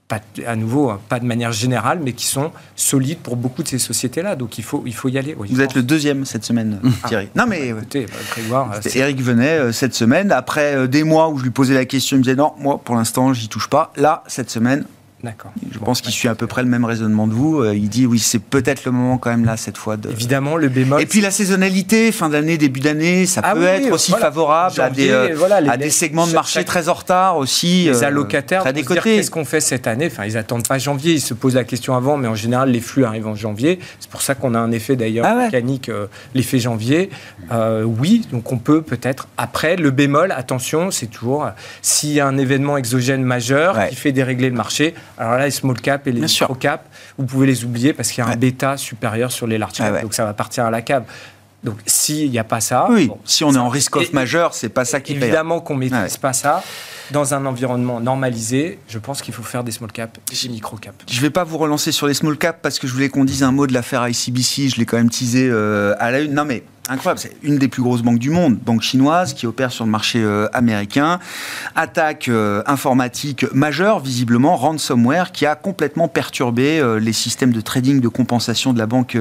[SPEAKER 5] pas, à nouveau, hein, pas de manière générale, mais qui sont solides pour beaucoup de ces sociétés-là. Donc il faut, il faut y aller.
[SPEAKER 1] Vous êtes le deuxième cette semaine, Thierry.
[SPEAKER 5] non mais écoutez,
[SPEAKER 1] bah, Eric venait euh, cette semaine après euh, des mois où je lui posais la question, il me disait non, moi pour l'instant j'y touche pas. Là cette semaine,
[SPEAKER 5] D'accord.
[SPEAKER 1] Je pense qu'il suit à peu près le même raisonnement de vous. Euh, il dit oui, c'est peut-être le moment quand même là cette fois de.
[SPEAKER 5] Évidemment, le bémol.
[SPEAKER 1] Et puis la saisonnalité, fin d'année, début d'année, ça ah peut être aussi favorable à des, euh, à des segments de marché très en retard aussi.
[SPEAKER 5] Les euh, allocataires. Très décotés. Qu'est-ce qu'on fait cette année? Enfin, ils attendent pas janvier. Ils se posent la question avant, mais en général, les flux arrivent en janvier. C'est pour ça qu'on a un effet d'ailleurs ah mécanique, l'effet janvier. oui, donc on peut peut-être après le bémol. Attention, c'est toujours s'il y a un événement exogène majeur qui fait dérégler le marché alors là, les small cap et les micro cap, vous pouvez les oublier parce qu'il y a un bêta supérieur sur les large cap. donc ça va partir à la cave. Donc s'il n'y a pas ça,
[SPEAKER 1] oui, si on est en risque off majeur, c'est pas ça qui
[SPEAKER 5] évidemment qu'on maîtrise pas ça. Dans un environnement normalisé, je pense qu'il faut faire des small cap et des micro cap.
[SPEAKER 1] Je ne vais pas vous relancer sur les small cap parce que je voulais qu'on dise un mot de l'affaire ICBC. Je l'ai quand même teasé euh, à la une. Non mais incroyable. C'est une des plus grosses banques du monde, banque chinoise qui opère sur le marché euh, américain. Attaque euh, informatique majeure, visiblement, ransomware, qui a complètement perturbé euh, les systèmes de trading de compensation de la banque.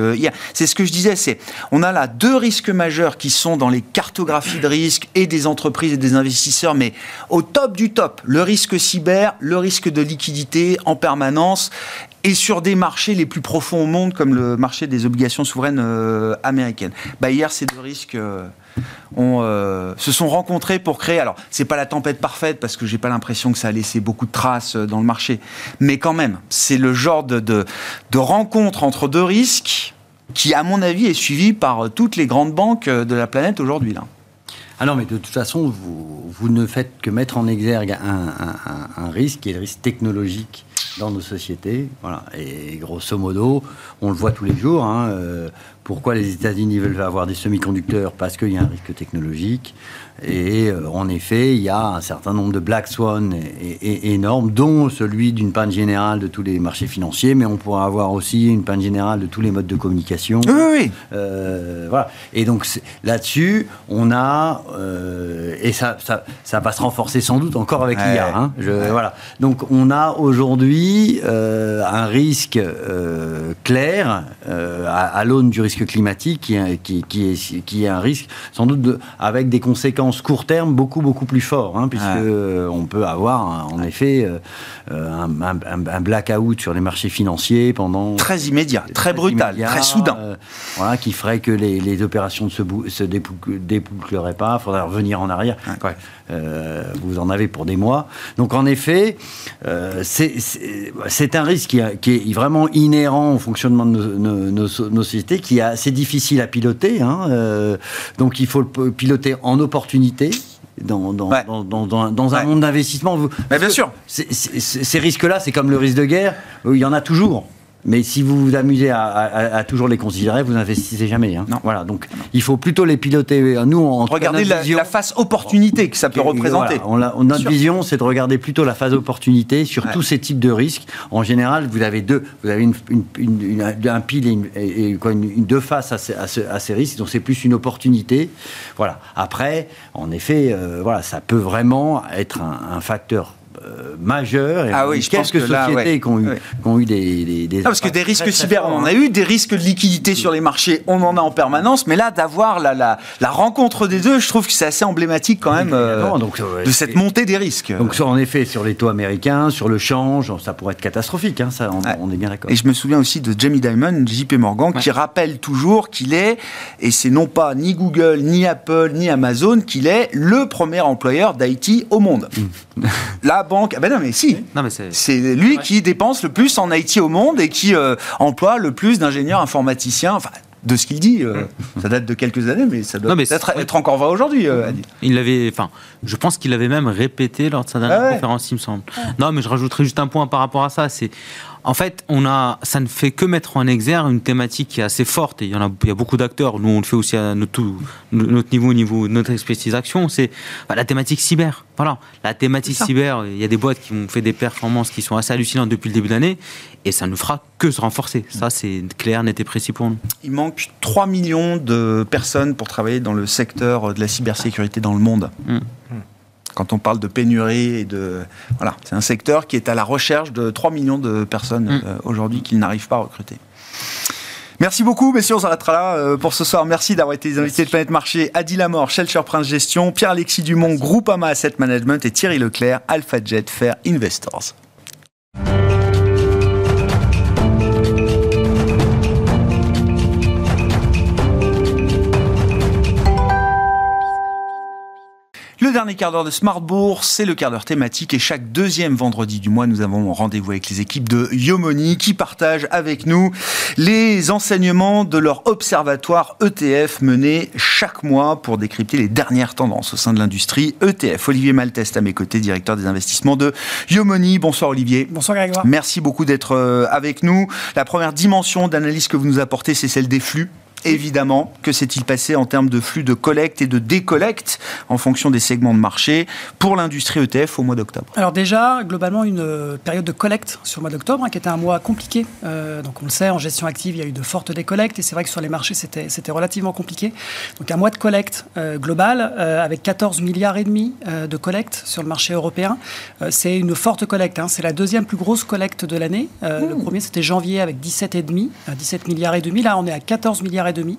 [SPEAKER 1] C'est ce que je disais, c'est on a là deux risques majeurs qui sont dans les cartographies de risque et des entreprises et des investisseurs, mais au top du top. Le risque cyber, le risque de liquidité en permanence et sur des marchés les plus profonds au monde, comme le marché des obligations souveraines euh, américaines. Bah, hier, ces deux risques euh, euh, se sont rencontrés pour créer. Alors, c'est pas la tempête parfaite parce que j'ai pas l'impression que ça a laissé beaucoup de traces dans le marché, mais quand même, c'est le genre de, rencontre entre deux risques qui, à mon avis, est suivi par toutes les grandes banques de la planète aujourd'hui là.
[SPEAKER 4] Ah non, mais de toute façon, vous, ne faites que mettre en exergue un, un risque qui est le risque technologique dans nos sociétés. Voilà. Et grosso modo, on le voit tous les jours. Hein, euh, pourquoi les États-Unis veulent avoir des semi-conducteurs Parce qu'il y a un risque technologique. Et euh, en effet, il y a un certain nombre de black swan énormes, dont celui d'une panne générale de tous les marchés financiers, mais on pourra avoir aussi une panne générale de tous les modes de communication.
[SPEAKER 1] Oui, oui.
[SPEAKER 4] Euh, voilà. Et donc là-dessus, on a, et ça, ça, ça, va se renforcer sans doute encore avec l'IA. Hein, voilà. Donc on a aujourd'hui un risque clair à, à l'aune du risque climatique qui, qui, qui, est, qui est un risque sans doute de, avec des conséquences court terme beaucoup beaucoup plus forts, hein, puisque euh, on peut avoir en effet euh, un, un, blackout sur les marchés financiers pendant
[SPEAKER 1] très immédiat, très, brutal, très soudain,
[SPEAKER 4] euh, voilà, qui ferait que les, les opérations ne se, se déboucleraient pas, il faudrait revenir en arrière. vous en avez pour des mois. Donc en effet, c'est un risque qui, est vraiment inhérent au fonctionnement de nos, nos, nos sociétés, qui c'est difficile à piloter. Hein, euh, donc il faut le piloter en opportunité. Dans, dans, dans, dans, un monde d'investissement.
[SPEAKER 1] bien sûr.
[SPEAKER 4] Ces risques-là, c'est comme le risque de guerre, il y en a toujours. Mais si vous vous amusez à, toujours les considérer, vous n'investissez jamais. Hein. Non. Voilà, donc il faut plutôt les piloter. Nous,
[SPEAKER 1] en regardez la, la, phase opportunité que ça peut représenter.
[SPEAKER 4] Voilà, notre vision, c'est de regarder plutôt la phase opportunité sur tous ces types de risques. En général, vous avez deux, vous avez une, une, un pile et, une, et quoi, deux faces à ces, à, ces, risques. Donc c'est plus une opportunité. Voilà. Après, en effet, euh, voilà, ça peut vraiment être un, un facteur euh, majeurs. Et
[SPEAKER 1] ah oui, je pense que
[SPEAKER 4] sociétés qui, ont eu, ont eu, des, des,
[SPEAKER 1] parce que des risques cyber, on en a eu, des risques de liquidité sur les marchés, on en a en permanence, mais là, d'avoir la, la, la, rencontre des deux, je trouve que c'est assez emblématique quand même euh, donc, de cette montée des risques.
[SPEAKER 4] Donc, en effet, sur les taux américains, sur le change, ça pourrait être catastrophique, hein, ça, on, est bien d'accord.
[SPEAKER 1] Et je me souviens aussi de Jamie Dimon, JP Morgan, qui rappelle toujours qu'il est, et c'est non pas ni Google, ni Apple, ni Amazon, qu'il est le premier employeur d'IT au monde. Mm. La banque, ah ben non mais si, c'est lui qui dépense le plus en IT au monde et qui euh, emploie le plus d'ingénieurs informaticiens. Enfin, de ce qu'il dit, euh, mm. ça date de quelques années, mais ça doit être, être, encore vrai aujourd'hui. Euh,
[SPEAKER 3] il avait, enfin, je pense qu'il l'avait même répété lors de sa dernière ah conférence, il me semble. Non, mais je rajouterai juste un point par rapport à ça. C'est en fait, on a, ça ne fait que mettre en exergue une thématique qui est assez forte. Et il y en a, il y a beaucoup d'acteurs. Nous, on le fait aussi à notre, notre niveau, au niveau de notre spécialisation. C'est bah, la thématique cyber. Voilà, la thématique cyber. Il y a des boîtes qui ont fait des performances qui sont assez hallucinantes depuis le début de l'année, et ça ne fera que se renforcer. Ça, c'est clair, net et précis pour nous.
[SPEAKER 1] Il manque 3 millions de personnes pour travailler dans le secteur de la cybersécurité dans le monde. Mmh quand on parle de pénurie et de voilà, c'est un secteur qui est à la recherche de 3 millions de personnes mm. euh, aujourd'hui qu'ils n'arrivent pas à recruter. Merci beaucoup, messieurs. On s'arrêtera là euh, pour ce soir. Merci d'avoir été les invités de Planète Marché. Adi Lamor, Shelter Prince Gestion, Pierre-Alexis Dumont, Groupama Asset Management et Thierry Leclerc, AlphaJet Fair Investors. Dernier quart d'heure de Smart Bourse, c'est le quart d'heure thématique et chaque deuxième vendredi du mois, nous avons rendez-vous avec les équipes de Yomoni qui partagent avec nous les enseignements de leur observatoire ETF mené chaque mois pour décrypter les dernières tendances au sein de l'industrie ETF. Olivier Malteste à mes côtés, directeur des investissements de Yomoni. Bonsoir Olivier.
[SPEAKER 6] Bonsoir Grégoire.
[SPEAKER 1] Merci beaucoup d'être euh, avec nous. La première dimension d'analyse que vous nous apportez, c'est celle des flux Évidemment, que s'est-il passé en termes de flux de collecte et de décollecte en fonction des segments de marché pour l'industrie ETF au mois d'octobre?
[SPEAKER 6] Alors déjà, globalement, une euh, période de collecte sur le mois d'octobre, hein, qui était un mois compliqué. Euh, donc on le sait, en gestion active, il y a eu de fortes décollectes et c'est vrai que sur les marchés, c'était relativement compliqué. Donc un mois de collecte euh, global avec 14 milliards et demi de collecte sur le marché européen. c'est une forte collecte. Hein. c'est la deuxième plus grosse collecte de l'année. Le mmh. premier, c'était janvier avec 17,5, 17 milliards et demi. Là, on est à 14 milliards et.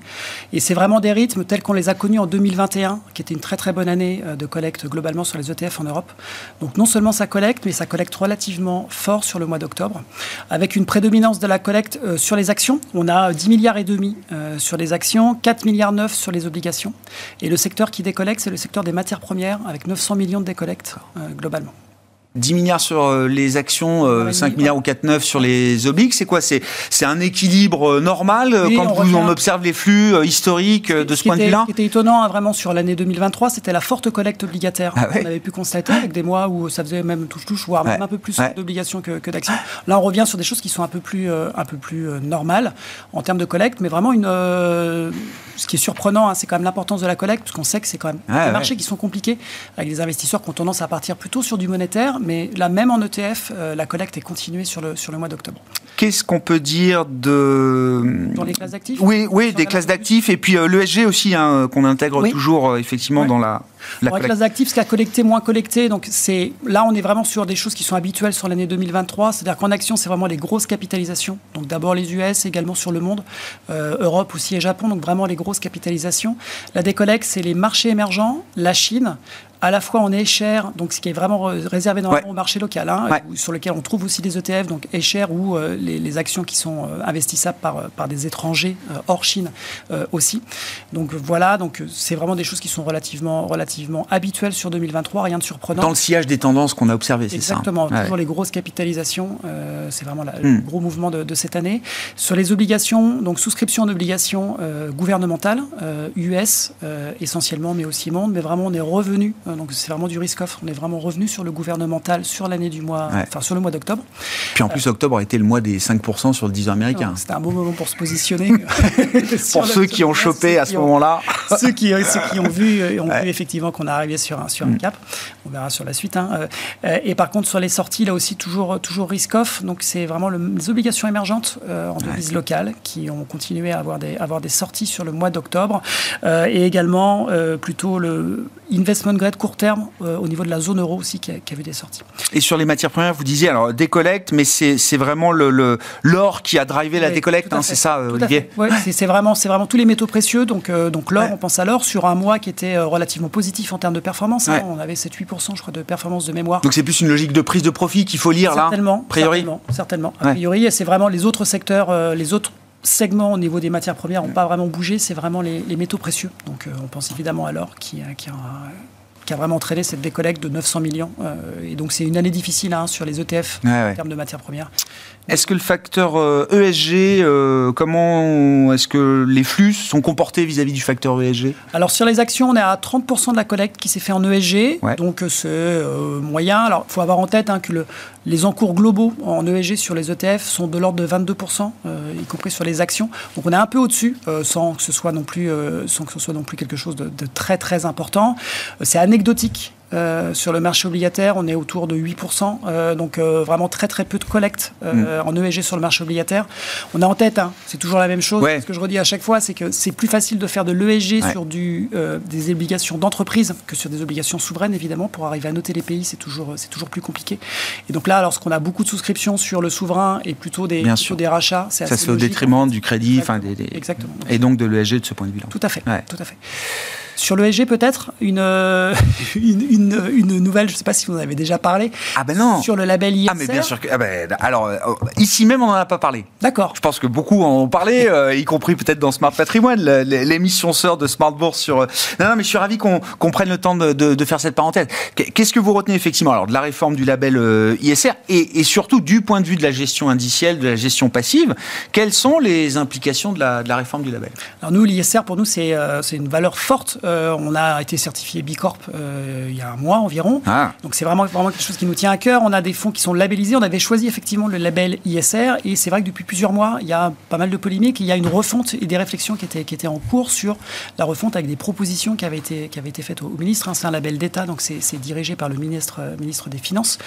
[SPEAKER 6] Et c'est vraiment des rythmes tels qu'on les a connus en 2021, qui était une très très bonne année euh, de collecte globalement sur les ETF en Europe. Donc non seulement ça collecte, mais ça collecte relativement fort sur le mois d'octobre, avec une prédominance de la collecte euh, sur les actions. On a 10 milliards et demi euh, sur les actions, 4 milliards 9 sur les obligations. Et le secteur qui décollecte, c'est le secteur des matières premières, avec 900 millions de décollectes globalement.
[SPEAKER 1] 10 milliards sur euh, les actions, 5 euh, milliards ou 4,9 sur les obliques, c'est quoi? C'est un équilibre euh, normal quand on, observe les flux historiques de ce, point de vue-là?
[SPEAKER 6] Ce qui était étonnant hein, vraiment sur l'année 2023, c'était la forte collecte obligataire ah qu'on avait pu constater avec des mois où ça faisait même touche-touche, voire même un peu plus d'obligations que, d'actions. Là, on revient sur des choses qui sont un peu plus, un peu plus normales en termes de collecte, mais vraiment une. Ce qui est surprenant, hein, c'est quand même l'importance de la collecte, parce qu'on sait que c'est quand même des marchés qui sont compliqués, avec des investisseurs qui ont tendance à partir plutôt sur du monétaire mais là même en ETF, euh, la collecte est continuée sur le, sur le mois d'octobre.
[SPEAKER 1] Qu'est-ce qu'on peut dire de...
[SPEAKER 6] Dans les classes d'actifs
[SPEAKER 1] Oui, oui des classes d'actifs, et puis euh, l'ESG aussi, hein, qu'on intègre toujours euh, effectivement dans la...
[SPEAKER 6] La classe d'actifs, ce qui a collecté, moins collecté. Donc c'est là, on est vraiment sur des choses qui sont habituelles sur l'année 2023. C'est-à-dire qu'en action, c'est vraiment les grosses capitalisations. Donc d'abord les US, également sur le monde, Europe aussi et Japon. Donc vraiment les grosses capitalisations. La décollecte, c'est les marchés émergents, la Chine, à la fois en cher, donc ce qui est vraiment réservé dans au marché local, hein, sur lequel on trouve aussi des ETF, donc cher ou euh, les, actions qui sont euh, investissables par, euh, par des étrangers hors Chine aussi. Donc voilà, donc c'est vraiment des choses qui sont relativement, relativement habituelles sur 2023, rien de surprenant.
[SPEAKER 1] Dans le sillage des tendances qu'on a observées, c'est
[SPEAKER 6] ça hein. Exactement, toujours les grosses capitalisations, c'est vraiment le hmm. gros mouvement de, cette année. Sur les obligations, donc souscription d'obligations gouvernementales, US essentiellement, mais aussi monde, mais vraiment on est revenu euh, donc c'est vraiment du risk-off. On est vraiment revenu sur le gouvernemental sur l'année du mois, enfin sur le mois d'octobre.
[SPEAKER 1] Puis en plus, octobre a été le mois des 5% sur le 10 américain.
[SPEAKER 6] C'était un bon moment pour se positionner.
[SPEAKER 1] pour ceux qui ont chopé à ce moment-là.
[SPEAKER 6] ceux, qui, ceux qui ont vu, euh, ont vu effectivement qu'on est arrivé sur un, sur un mm. cap. On verra sur la suite. Hein. Euh, et par contre, sur les sorties, là aussi, toujours, toujours risk-off. Donc c'est vraiment les obligations émergentes en devise locale qui ont continué à avoir des, avoir des sorties sur le mois d'octobre. et également, plutôt le investment grade court terme au niveau de la zone euro aussi qui a, qui a, vu des sorties.
[SPEAKER 1] Et sur les matières premières, vous disiez alors décollecte, mais c'est vraiment l'or le, l'or qui a drivé la décollecte, hein, c'est ça, Olivier
[SPEAKER 6] Oui, c'est vraiment, vraiment tous les métaux précieux. Donc, donc l'or, on pense à l'or sur un mois qui était relativement positif en termes de performance. Hein. on avait 7-8%, je crois, de performance de mémoire.
[SPEAKER 1] Donc c'est plus une logique de prise de profit qu'il faut lire là
[SPEAKER 6] Certainement. Priori. Certainement. certainement. A priori, c'est vraiment les autres secteurs, les autres segments au niveau des matières premières n'ont pas vraiment bougé, c'est vraiment les, métaux précieux. Donc euh, on pense évidemment à l'or qui, qui, a, qui, a, vraiment entraîné cette décollecte de 900 millions. Euh, et donc c'est une année difficile hein, sur les ETF en termes de matières premières.
[SPEAKER 1] Est-ce que le facteur ESG, euh, e euh, comment est-ce que les flux sont comportés vis-à-vis du facteur ESG
[SPEAKER 6] Alors sur les actions, on est à 30% de la collecte qui s'est fait en ESG, donc c'est moyen. Alors il faut avoir en tête hein, que le, les encours globaux en ESG sur les ETF sont de l'ordre de 22%, y compris sur les actions. Donc on est un peu au-dessus, sans que ce soit non plus, sans que ce soit non plus quelque chose de, de très très important. c'est anecdotique euh, sur le marché obligataire, on est autour de 8%, euh, donc euh, vraiment très très peu de collecte mm. en ESG sur le marché obligataire. On a en tête, hein, c'est toujours la même chose, ce que je redis à chaque fois, c'est que c'est plus facile de faire de l'ESG sur du, des obligations d'entreprise que sur des obligations souveraines, évidemment, pour arriver à noter les pays, c'est toujours, c'est toujours plus compliqué. Et donc là, lorsqu'on a beaucoup de souscriptions sur le souverain et plutôt des, plutôt des rachats,
[SPEAKER 1] c'est Ça se fait au détriment du crédit, enfin des,
[SPEAKER 6] Exactement.
[SPEAKER 1] et donc de l'ESG de ce point de vue-là.
[SPEAKER 6] Tout à fait, tout à fait. Sur l'ESG, peut-être, euh, une, une, une, nouvelle, je ne sais pas si vous en avez déjà parlé.
[SPEAKER 1] Ah ben non
[SPEAKER 6] Sur le label ISR.
[SPEAKER 1] Ah mais bien sûr que... Ah ben, alors, euh, ici même, on n'en a pas parlé.
[SPEAKER 6] D'accord.
[SPEAKER 1] Je pense que beaucoup en ont parlé, euh, y compris peut-être dans Smart Patrimoine, l'émission sœur de Smart Bourse sur... Non, non, mais je suis ravi qu'on prenne le temps de, de, de faire cette parenthèse. Qu'est-ce que vous retenez effectivement alors de la réforme du label ISR et, et, surtout du point de vue de la gestion indicielle, de la gestion passive, quelles sont les implications de la, de la réforme du label?
[SPEAKER 6] Alors nous, l'ISR, pour nous, c'est une valeur forte euh, on a été certifié Bicorp euh, il y a un mois environ. Ah. Donc c'est vraiment, vraiment quelque chose qui nous tient à cœur. On a des fonds qui sont labellisés. On avait choisi effectivement le label ISR. Et c'est vrai que depuis plusieurs mois, il y a pas mal de polémiques. Il y a une refonte et des réflexions qui étaient, qui étaient en cours sur la refonte avec des propositions qui avaient été, qui avaient été faites au, ministre. Hein. C'est un label d'État, donc c'est dirigé par le ministre, ministre des Finances.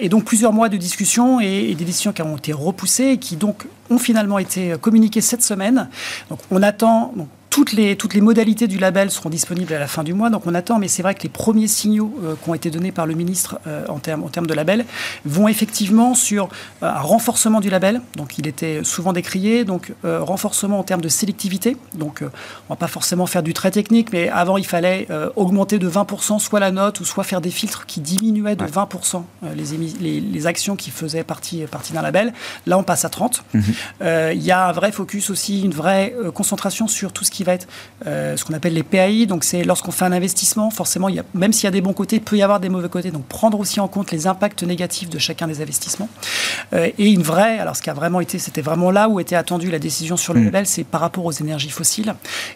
[SPEAKER 6] et donc plusieurs mois de discussions et, des décisions qui ont été repoussées et qui donc ont finalement été communiquées cette semaine. Donc on attend toutes les, toutes les modalités du label seront disponibles à la fin du mois, donc on attend, mais c'est vrai que les premiers signaux euh, qui ont été donnés par le ministre euh, en, termes, en termes de label vont effectivement sur euh, un renforcement du label, donc il était souvent décrié, donc renforcement en termes de sélectivité, donc on va pas forcément faire du très technique, mais avant il fallait augmenter de 20% soit la note, ou soit faire des filtres qui diminuaient de 20% les, les, les, actions qui faisaient partie, partie d'un label. Là on passe à 30. Mhm. Il y a un vrai focus aussi, une vraie concentration sur tout ce qui va être euh, ce qu'on appelle les PAI. Donc, c'est lorsqu'on fait un investissement, forcément, il y a, même s'il y a des bons côtés, il peut y avoir des mauvais côtés. Donc, prendre aussi en compte les impacts négatifs de chacun des investissements. Euh, et une vraie, alors ce qui a vraiment été, c'était vraiment là où était attendue la décision sur le mmh. label, c'est par rapport aux énergies fossiles.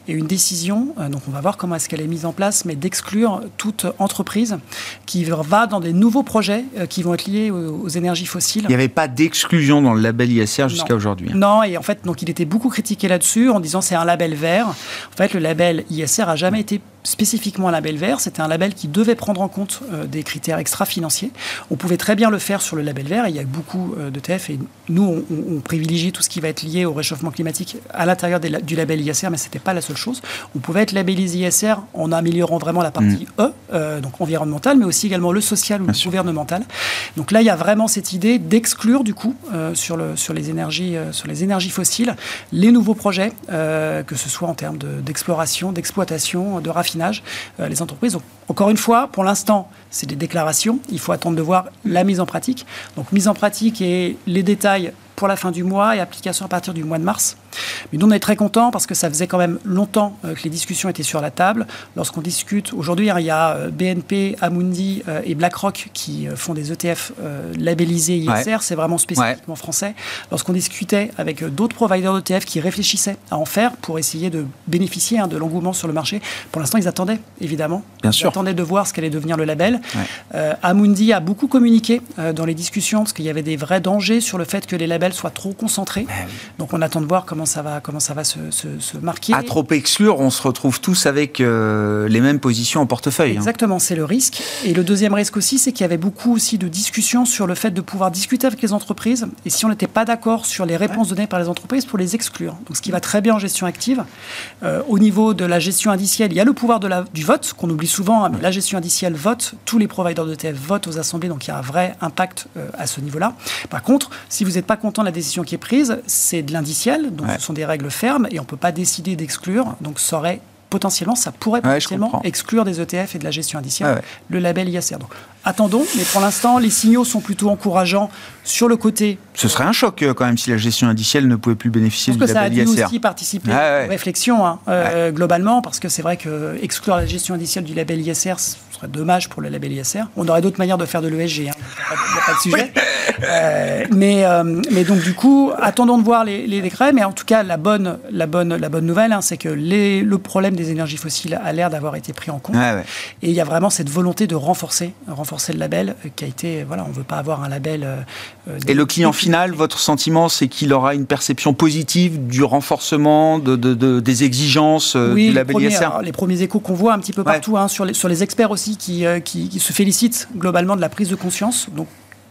[SPEAKER 6] Et une décision, euh, donc on va voir comment est-ce qu'elle est mise en place, mais d'exclure toute entreprise qui va dans des nouveaux projets qui vont être liés aux, énergies fossiles.
[SPEAKER 1] Il n'y avait pas d'exclusion dans le label ISR jusqu'à aujourd'hui.
[SPEAKER 6] Hein. Non, et en fait, donc il était beaucoup critiqué là-dessus en disant c'est un label vert. En fait, le label ISR a jamais été spécifiquement un label vert. C'était un label qui devait prendre en compte euh, des critères extra-financiers. On pouvait très bien le faire sur le label vert. il y a beaucoup euh, de TF et nous, on, privilégie tout ce qui va être lié au réchauffement climatique à l'intérieur du label ISR, mais ce n'était pas la seule chose. On pouvait être labellisé ISR en améliorant vraiment la partie mm. E, euh, donc environnementale, mais aussi également le social ou le gouvernemental. Donc là, il y a vraiment cette idée d'exclure du coup sur, le, sur, les énergies, sur les énergies fossiles les nouveaux projets, que ce soit en termes d'exploration, d'exploitation, de raffinage euh, les entreprises. Donc, encore une fois, pour l'instant, c'est des déclarations. Il faut attendre de voir la mise en pratique. Donc, mise en pratique et les détails pour la fin du mois et application à partir du mois de mars. Mais nous, on est très contents parce que ça faisait quand même longtemps euh, que les discussions étaient sur la table. Lorsqu'on discute, aujourd'hui, hein, il y a euh, BNP, Amundi euh, et BlackRock qui font des ETF labellisés ISR, c'est vraiment spécifiquement français. Lorsqu'on discutait avec d'autres providers d'ETF qui réfléchissaient à en faire pour essayer de bénéficier hein, de l'engouement sur le marché, pour l'instant, ils attendaient, évidemment.
[SPEAKER 1] Bien
[SPEAKER 6] ils
[SPEAKER 1] sûr.
[SPEAKER 6] attendaient de voir ce qu'allait devenir le label. Amundi a beaucoup communiqué dans les discussions parce qu'il y avait des vrais dangers sur le fait que les labels soit trop concentré.
[SPEAKER 1] Ah
[SPEAKER 6] Donc on attend de voir comment ça va, comment ça va se, se- se marquer.
[SPEAKER 1] À trop exclure, on se retrouve tous avec euh, les mêmes positions en portefeuille. hein.
[SPEAKER 6] Exactement, c'est le risque. Et le deuxième risque aussi, c'est qu'il y avait beaucoup aussi de discussions sur le fait de pouvoir discuter avec les entreprises. Et si on n'était pas d'accord sur les réponses données par les entreprises, pour les exclure. Donc ce qui va très bien en gestion active. Euh, au niveau de la gestion indicielle, il y a le pouvoir de la, du vote, qu'on oublie souvent, hein, mais la gestion indicielle vote, tous les providers d'ETF votent aux assemblées, donc il y a un vrai impact euh, à ce niveau-là. Par contre, si vous n'êtes pas content la décision qui est prise, c'est de l'indiciel, donc
[SPEAKER 1] Ouais.
[SPEAKER 6] ce sont des règles fermes, et on ne peut pas décider d'exclure. Donc ça aurait potentiellement, ça pourrait
[SPEAKER 1] Ouais, je
[SPEAKER 6] potentiellement exclure des ETF et de la gestion indicielle
[SPEAKER 1] ouais.
[SPEAKER 6] le label ISR. Donc attendons, mais pour l'instant, les signaux sont plutôt encourageants sur le côté.
[SPEAKER 1] Ce serait un choc euh, quand même si la gestion indicielle ne pouvait plus bénéficier
[SPEAKER 6] Je
[SPEAKER 1] du
[SPEAKER 6] pense que ça a
[SPEAKER 1] label
[SPEAKER 6] dû
[SPEAKER 1] ISR.
[SPEAKER 6] aussi participer
[SPEAKER 1] Ouais, ouais.
[SPEAKER 6] aux réflexions hein, euh, globalement, parce que c'est vrai que exclure la gestion indicielle du label ISR, ce serait dommage pour le label ISR. On aurait d'autres manières de faire de l'ESG, il n'y a, pas de sujet. Euh, mais, euh, mais donc du coup, attendons de voir les, les décrets, mais en tout cas, la bonne, la bonne, la bonne nouvelle, hein, c'est que les- le problème des énergies fossiles a l'air d'avoir été pris en compte.
[SPEAKER 1] Ouais, ouais.
[SPEAKER 6] Et il y a vraiment cette volonté de renforcer, renforcer le label, euh, qui a été, voilà, on ne veut pas avoir un label.
[SPEAKER 1] Et le client final, votre sentiment, c'est qu'il aura une perception positive du renforcement de, de- de- des exigences
[SPEAKER 6] Oui,
[SPEAKER 1] du
[SPEAKER 6] les
[SPEAKER 1] label
[SPEAKER 6] premiers,
[SPEAKER 1] ISR
[SPEAKER 6] alors, les premiers échos qu'on voit un petit peu
[SPEAKER 1] Ouais.
[SPEAKER 6] partout, hein, sur, les, sur les experts aussi, qui, euh, qui, se félicitent globalement de la prise de conscience. Donc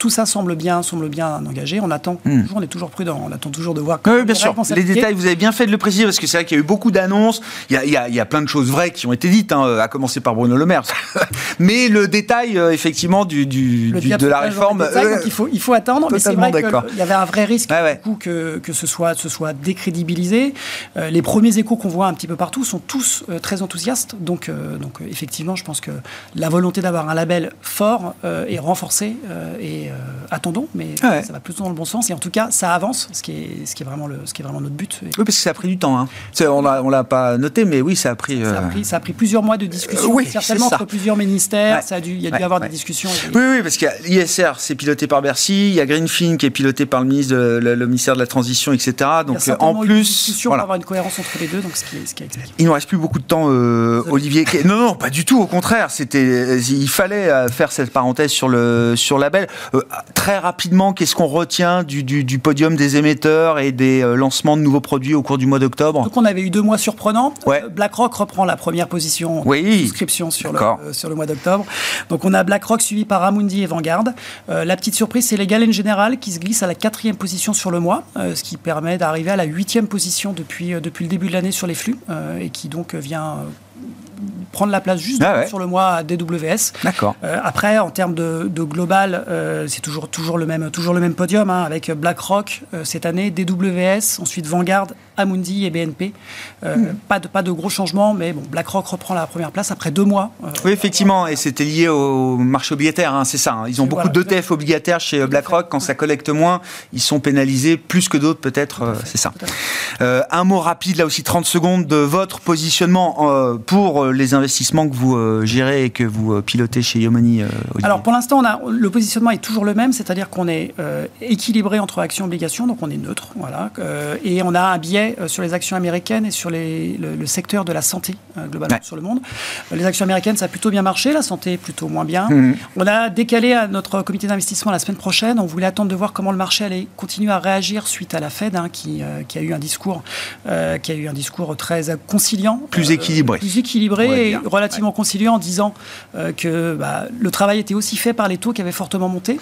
[SPEAKER 6] tout ça semble bien, semble bien engagé. On attend
[SPEAKER 1] Hmm.
[SPEAKER 6] toujours, on est toujours prudent, on attend toujours de voir.
[SPEAKER 1] Oui, bien sûr. Les détails, vous avez bien fait de le préciser parce que c'est vrai qu'il y a eu beaucoup d'annonces. Il y a, il y a- il y a plein de choses vraies qui ont été dites, hein, à commencer par Bruno Le Maire. Mais le détail, euh, effectivement, du, du-
[SPEAKER 6] Le
[SPEAKER 1] du-
[SPEAKER 6] diable
[SPEAKER 1] de la réforme. euh,
[SPEAKER 6] il faut, il faut attendre. Mais c'est vrai qu'il y avait un vrai risque
[SPEAKER 1] Ouais, ouais.
[SPEAKER 6] du coup, que, que ce soit, ce soit décrédibilisé. Euh, les premiers échos qu'on voit un petit peu partout sont tous euh, très enthousiastes. Donc, donc effectivement, je pense que la volonté d'avoir un label fort est renforcée. et attendons, mais
[SPEAKER 1] Ouais.
[SPEAKER 6] ça va plutôt dans le bon sens. Et en tout cas, ça avance, ce qui est, ce qui est, vraiment, le, ce qui est vraiment notre but.
[SPEAKER 1] Oui, parce que ça a pris du temps. Hein. On l'a, on l'a pas noté, mais oui, ça a pris.
[SPEAKER 6] ça, a
[SPEAKER 1] euh,
[SPEAKER 6] pris, ça a pris plusieurs mois de discussion,
[SPEAKER 1] Euh, oui,
[SPEAKER 6] certainement entre plusieurs ministères.
[SPEAKER 1] Ouais.
[SPEAKER 6] Ça a dû, il y a dû
[SPEAKER 1] Ouais,
[SPEAKER 6] avoir des discussions. et
[SPEAKER 1] Oui, oui, parce qu'il y a c'est piloté par Bercy, il y a Greenfin qui est piloté par le ministre, de- le, le ministère de la Transition, etc.
[SPEAKER 6] il y a
[SPEAKER 1] Donc euh, en plus,
[SPEAKER 6] discussions
[SPEAKER 1] voilà.
[SPEAKER 6] pour avoir une cohérence entre les deux, donc ce qui, est- ce qui explique.
[SPEAKER 1] Il ne nous reste plus beaucoup de temps, euh, Olivier. Non, non, pas du tout. Au contraire, c'était, il fallait euh, faire cette parenthèse sur le sur label. Euh, très rapidement, qu'est-ce qu'on retient du, du, du podium des émetteurs et des euh, lancements de nouveaux produits au cours du mois d'octobre?
[SPEAKER 6] Donc on avait eu deux mois surprenants.
[SPEAKER 1] Ouais.
[SPEAKER 6] Euh, BlackRock reprend la première position en
[SPEAKER 1] Oui.
[SPEAKER 6] souscription sur le,
[SPEAKER 1] D'accord.
[SPEAKER 6] euh, sur le mois d'octobre. Donc on a BlackRock suivi par Amundi et Vanguard. Euh, la petite surprise, c'est les Galen General qui se glisse à la quatrième position sur le mois, euh, ce qui permet d'arriver à la huitième position depuis, depuis le début de l'année sur les flux et qui donc vient prendre la place juste
[SPEAKER 1] Ah ouais.
[SPEAKER 6] sur le mois à DWS.
[SPEAKER 1] D'accord.
[SPEAKER 6] Euh, après, en termes de, de global, euh, c'est toujours, toujours, le même, toujours le même podium, hein, avec BlackRock euh, cette année, DWS, ensuite Vanguard, Amundi et BNP. Euh,
[SPEAKER 1] Hmm.
[SPEAKER 6] pas, de, pas de gros changements, mais bon, BlackRock reprend la première place après deux mois. euh,
[SPEAKER 1] Oui, effectivement, et c'était lié au marché obligataire, hein, c'est ça. hein. Ils ont beaucoup
[SPEAKER 6] Voilà.
[SPEAKER 1] d'ETF obligataires chez BlackRock. Quand ça collecte moins, ils sont pénalisés plus que d'autres, peut-être. euh, c'est ça. Euh, un mot rapide, là aussi, 30 secondes, de votre positionnement euh, pour euh, les investissements que vous euh, gérez et que vous euh, pilotez chez Yomoni.
[SPEAKER 6] Alors pour l'instant, on a, le positionnement est toujours le même, c'est-à-dire qu'on est euh, équilibré entre actions et obligations, donc on est neutre, voilà, euh, et on a un biais sur les actions américaines et sur les- le, le secteur de la santé euh, globalement
[SPEAKER 1] Ouais.
[SPEAKER 6] sur le monde. Les actions américaines, ça a plutôt bien marché, la santé plutôt moins bien.
[SPEAKER 1] Mhm.
[SPEAKER 6] On a décalé à notre comité d'investissement la semaine prochaine. On voulait attendre de voir comment le marché allait continuer à réagir suite à la Fed, hein, qui, qui a eu un discours, qui a eu un discours très conciliant,
[SPEAKER 1] Plus équilibré.
[SPEAKER 6] plus équilibré et relativement conciliant en disant euh, que bah, le travail était aussi fait par les taux qui avaient fortement monté.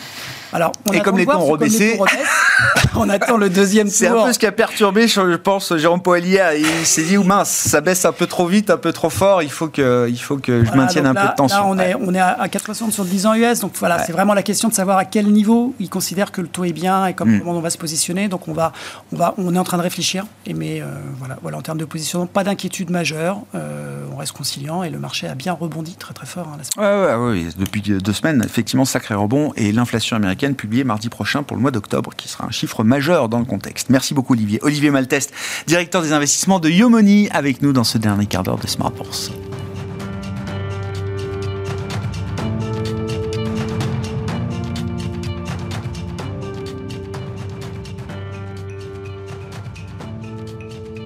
[SPEAKER 6] Alors, on
[SPEAKER 1] Et comme les
[SPEAKER 6] voir
[SPEAKER 1] taux ont rebaissé.
[SPEAKER 6] on attend le deuxième tour.
[SPEAKER 1] C'est un peu ce qui a perturbé, je pense, Jérôme Powell hier. Il s'est dit, mince, ça baisse un peu trop vite, un peu trop fort, il faut que, il faut que je
[SPEAKER 6] Voilà,
[SPEAKER 1] maintienne un
[SPEAKER 6] là-
[SPEAKER 1] peu de tension.
[SPEAKER 6] Là, on est, on est à, à 4,60 sur le 10 ans US. Donc voilà, c'est vraiment la question de savoir à quel niveau ils considèrent que le taux est bien et comme,
[SPEAKER 1] Mm.
[SPEAKER 6] comment on va se positionner. Donc on, va, on, va, on est en train de réfléchir. Et mais euh, voilà, voilà, en termes de positionnement, pas d'inquiétude majeure. Euh, on reste conciliant et le marché a bien rebondi très très fort. hein, la semaine.
[SPEAKER 1] Depuis deux semaines, effectivement, sacré rebond. Et l'inflation américaine publiée mardi prochain pour le mois d'octobre, qui sera un chiffre majeur dans le contexte. Merci beaucoup, Olivier. Olivier Malteste, directeur des investissements de Yomoni, avec nous dans ce dernier quart d'heure de Smart Bourse.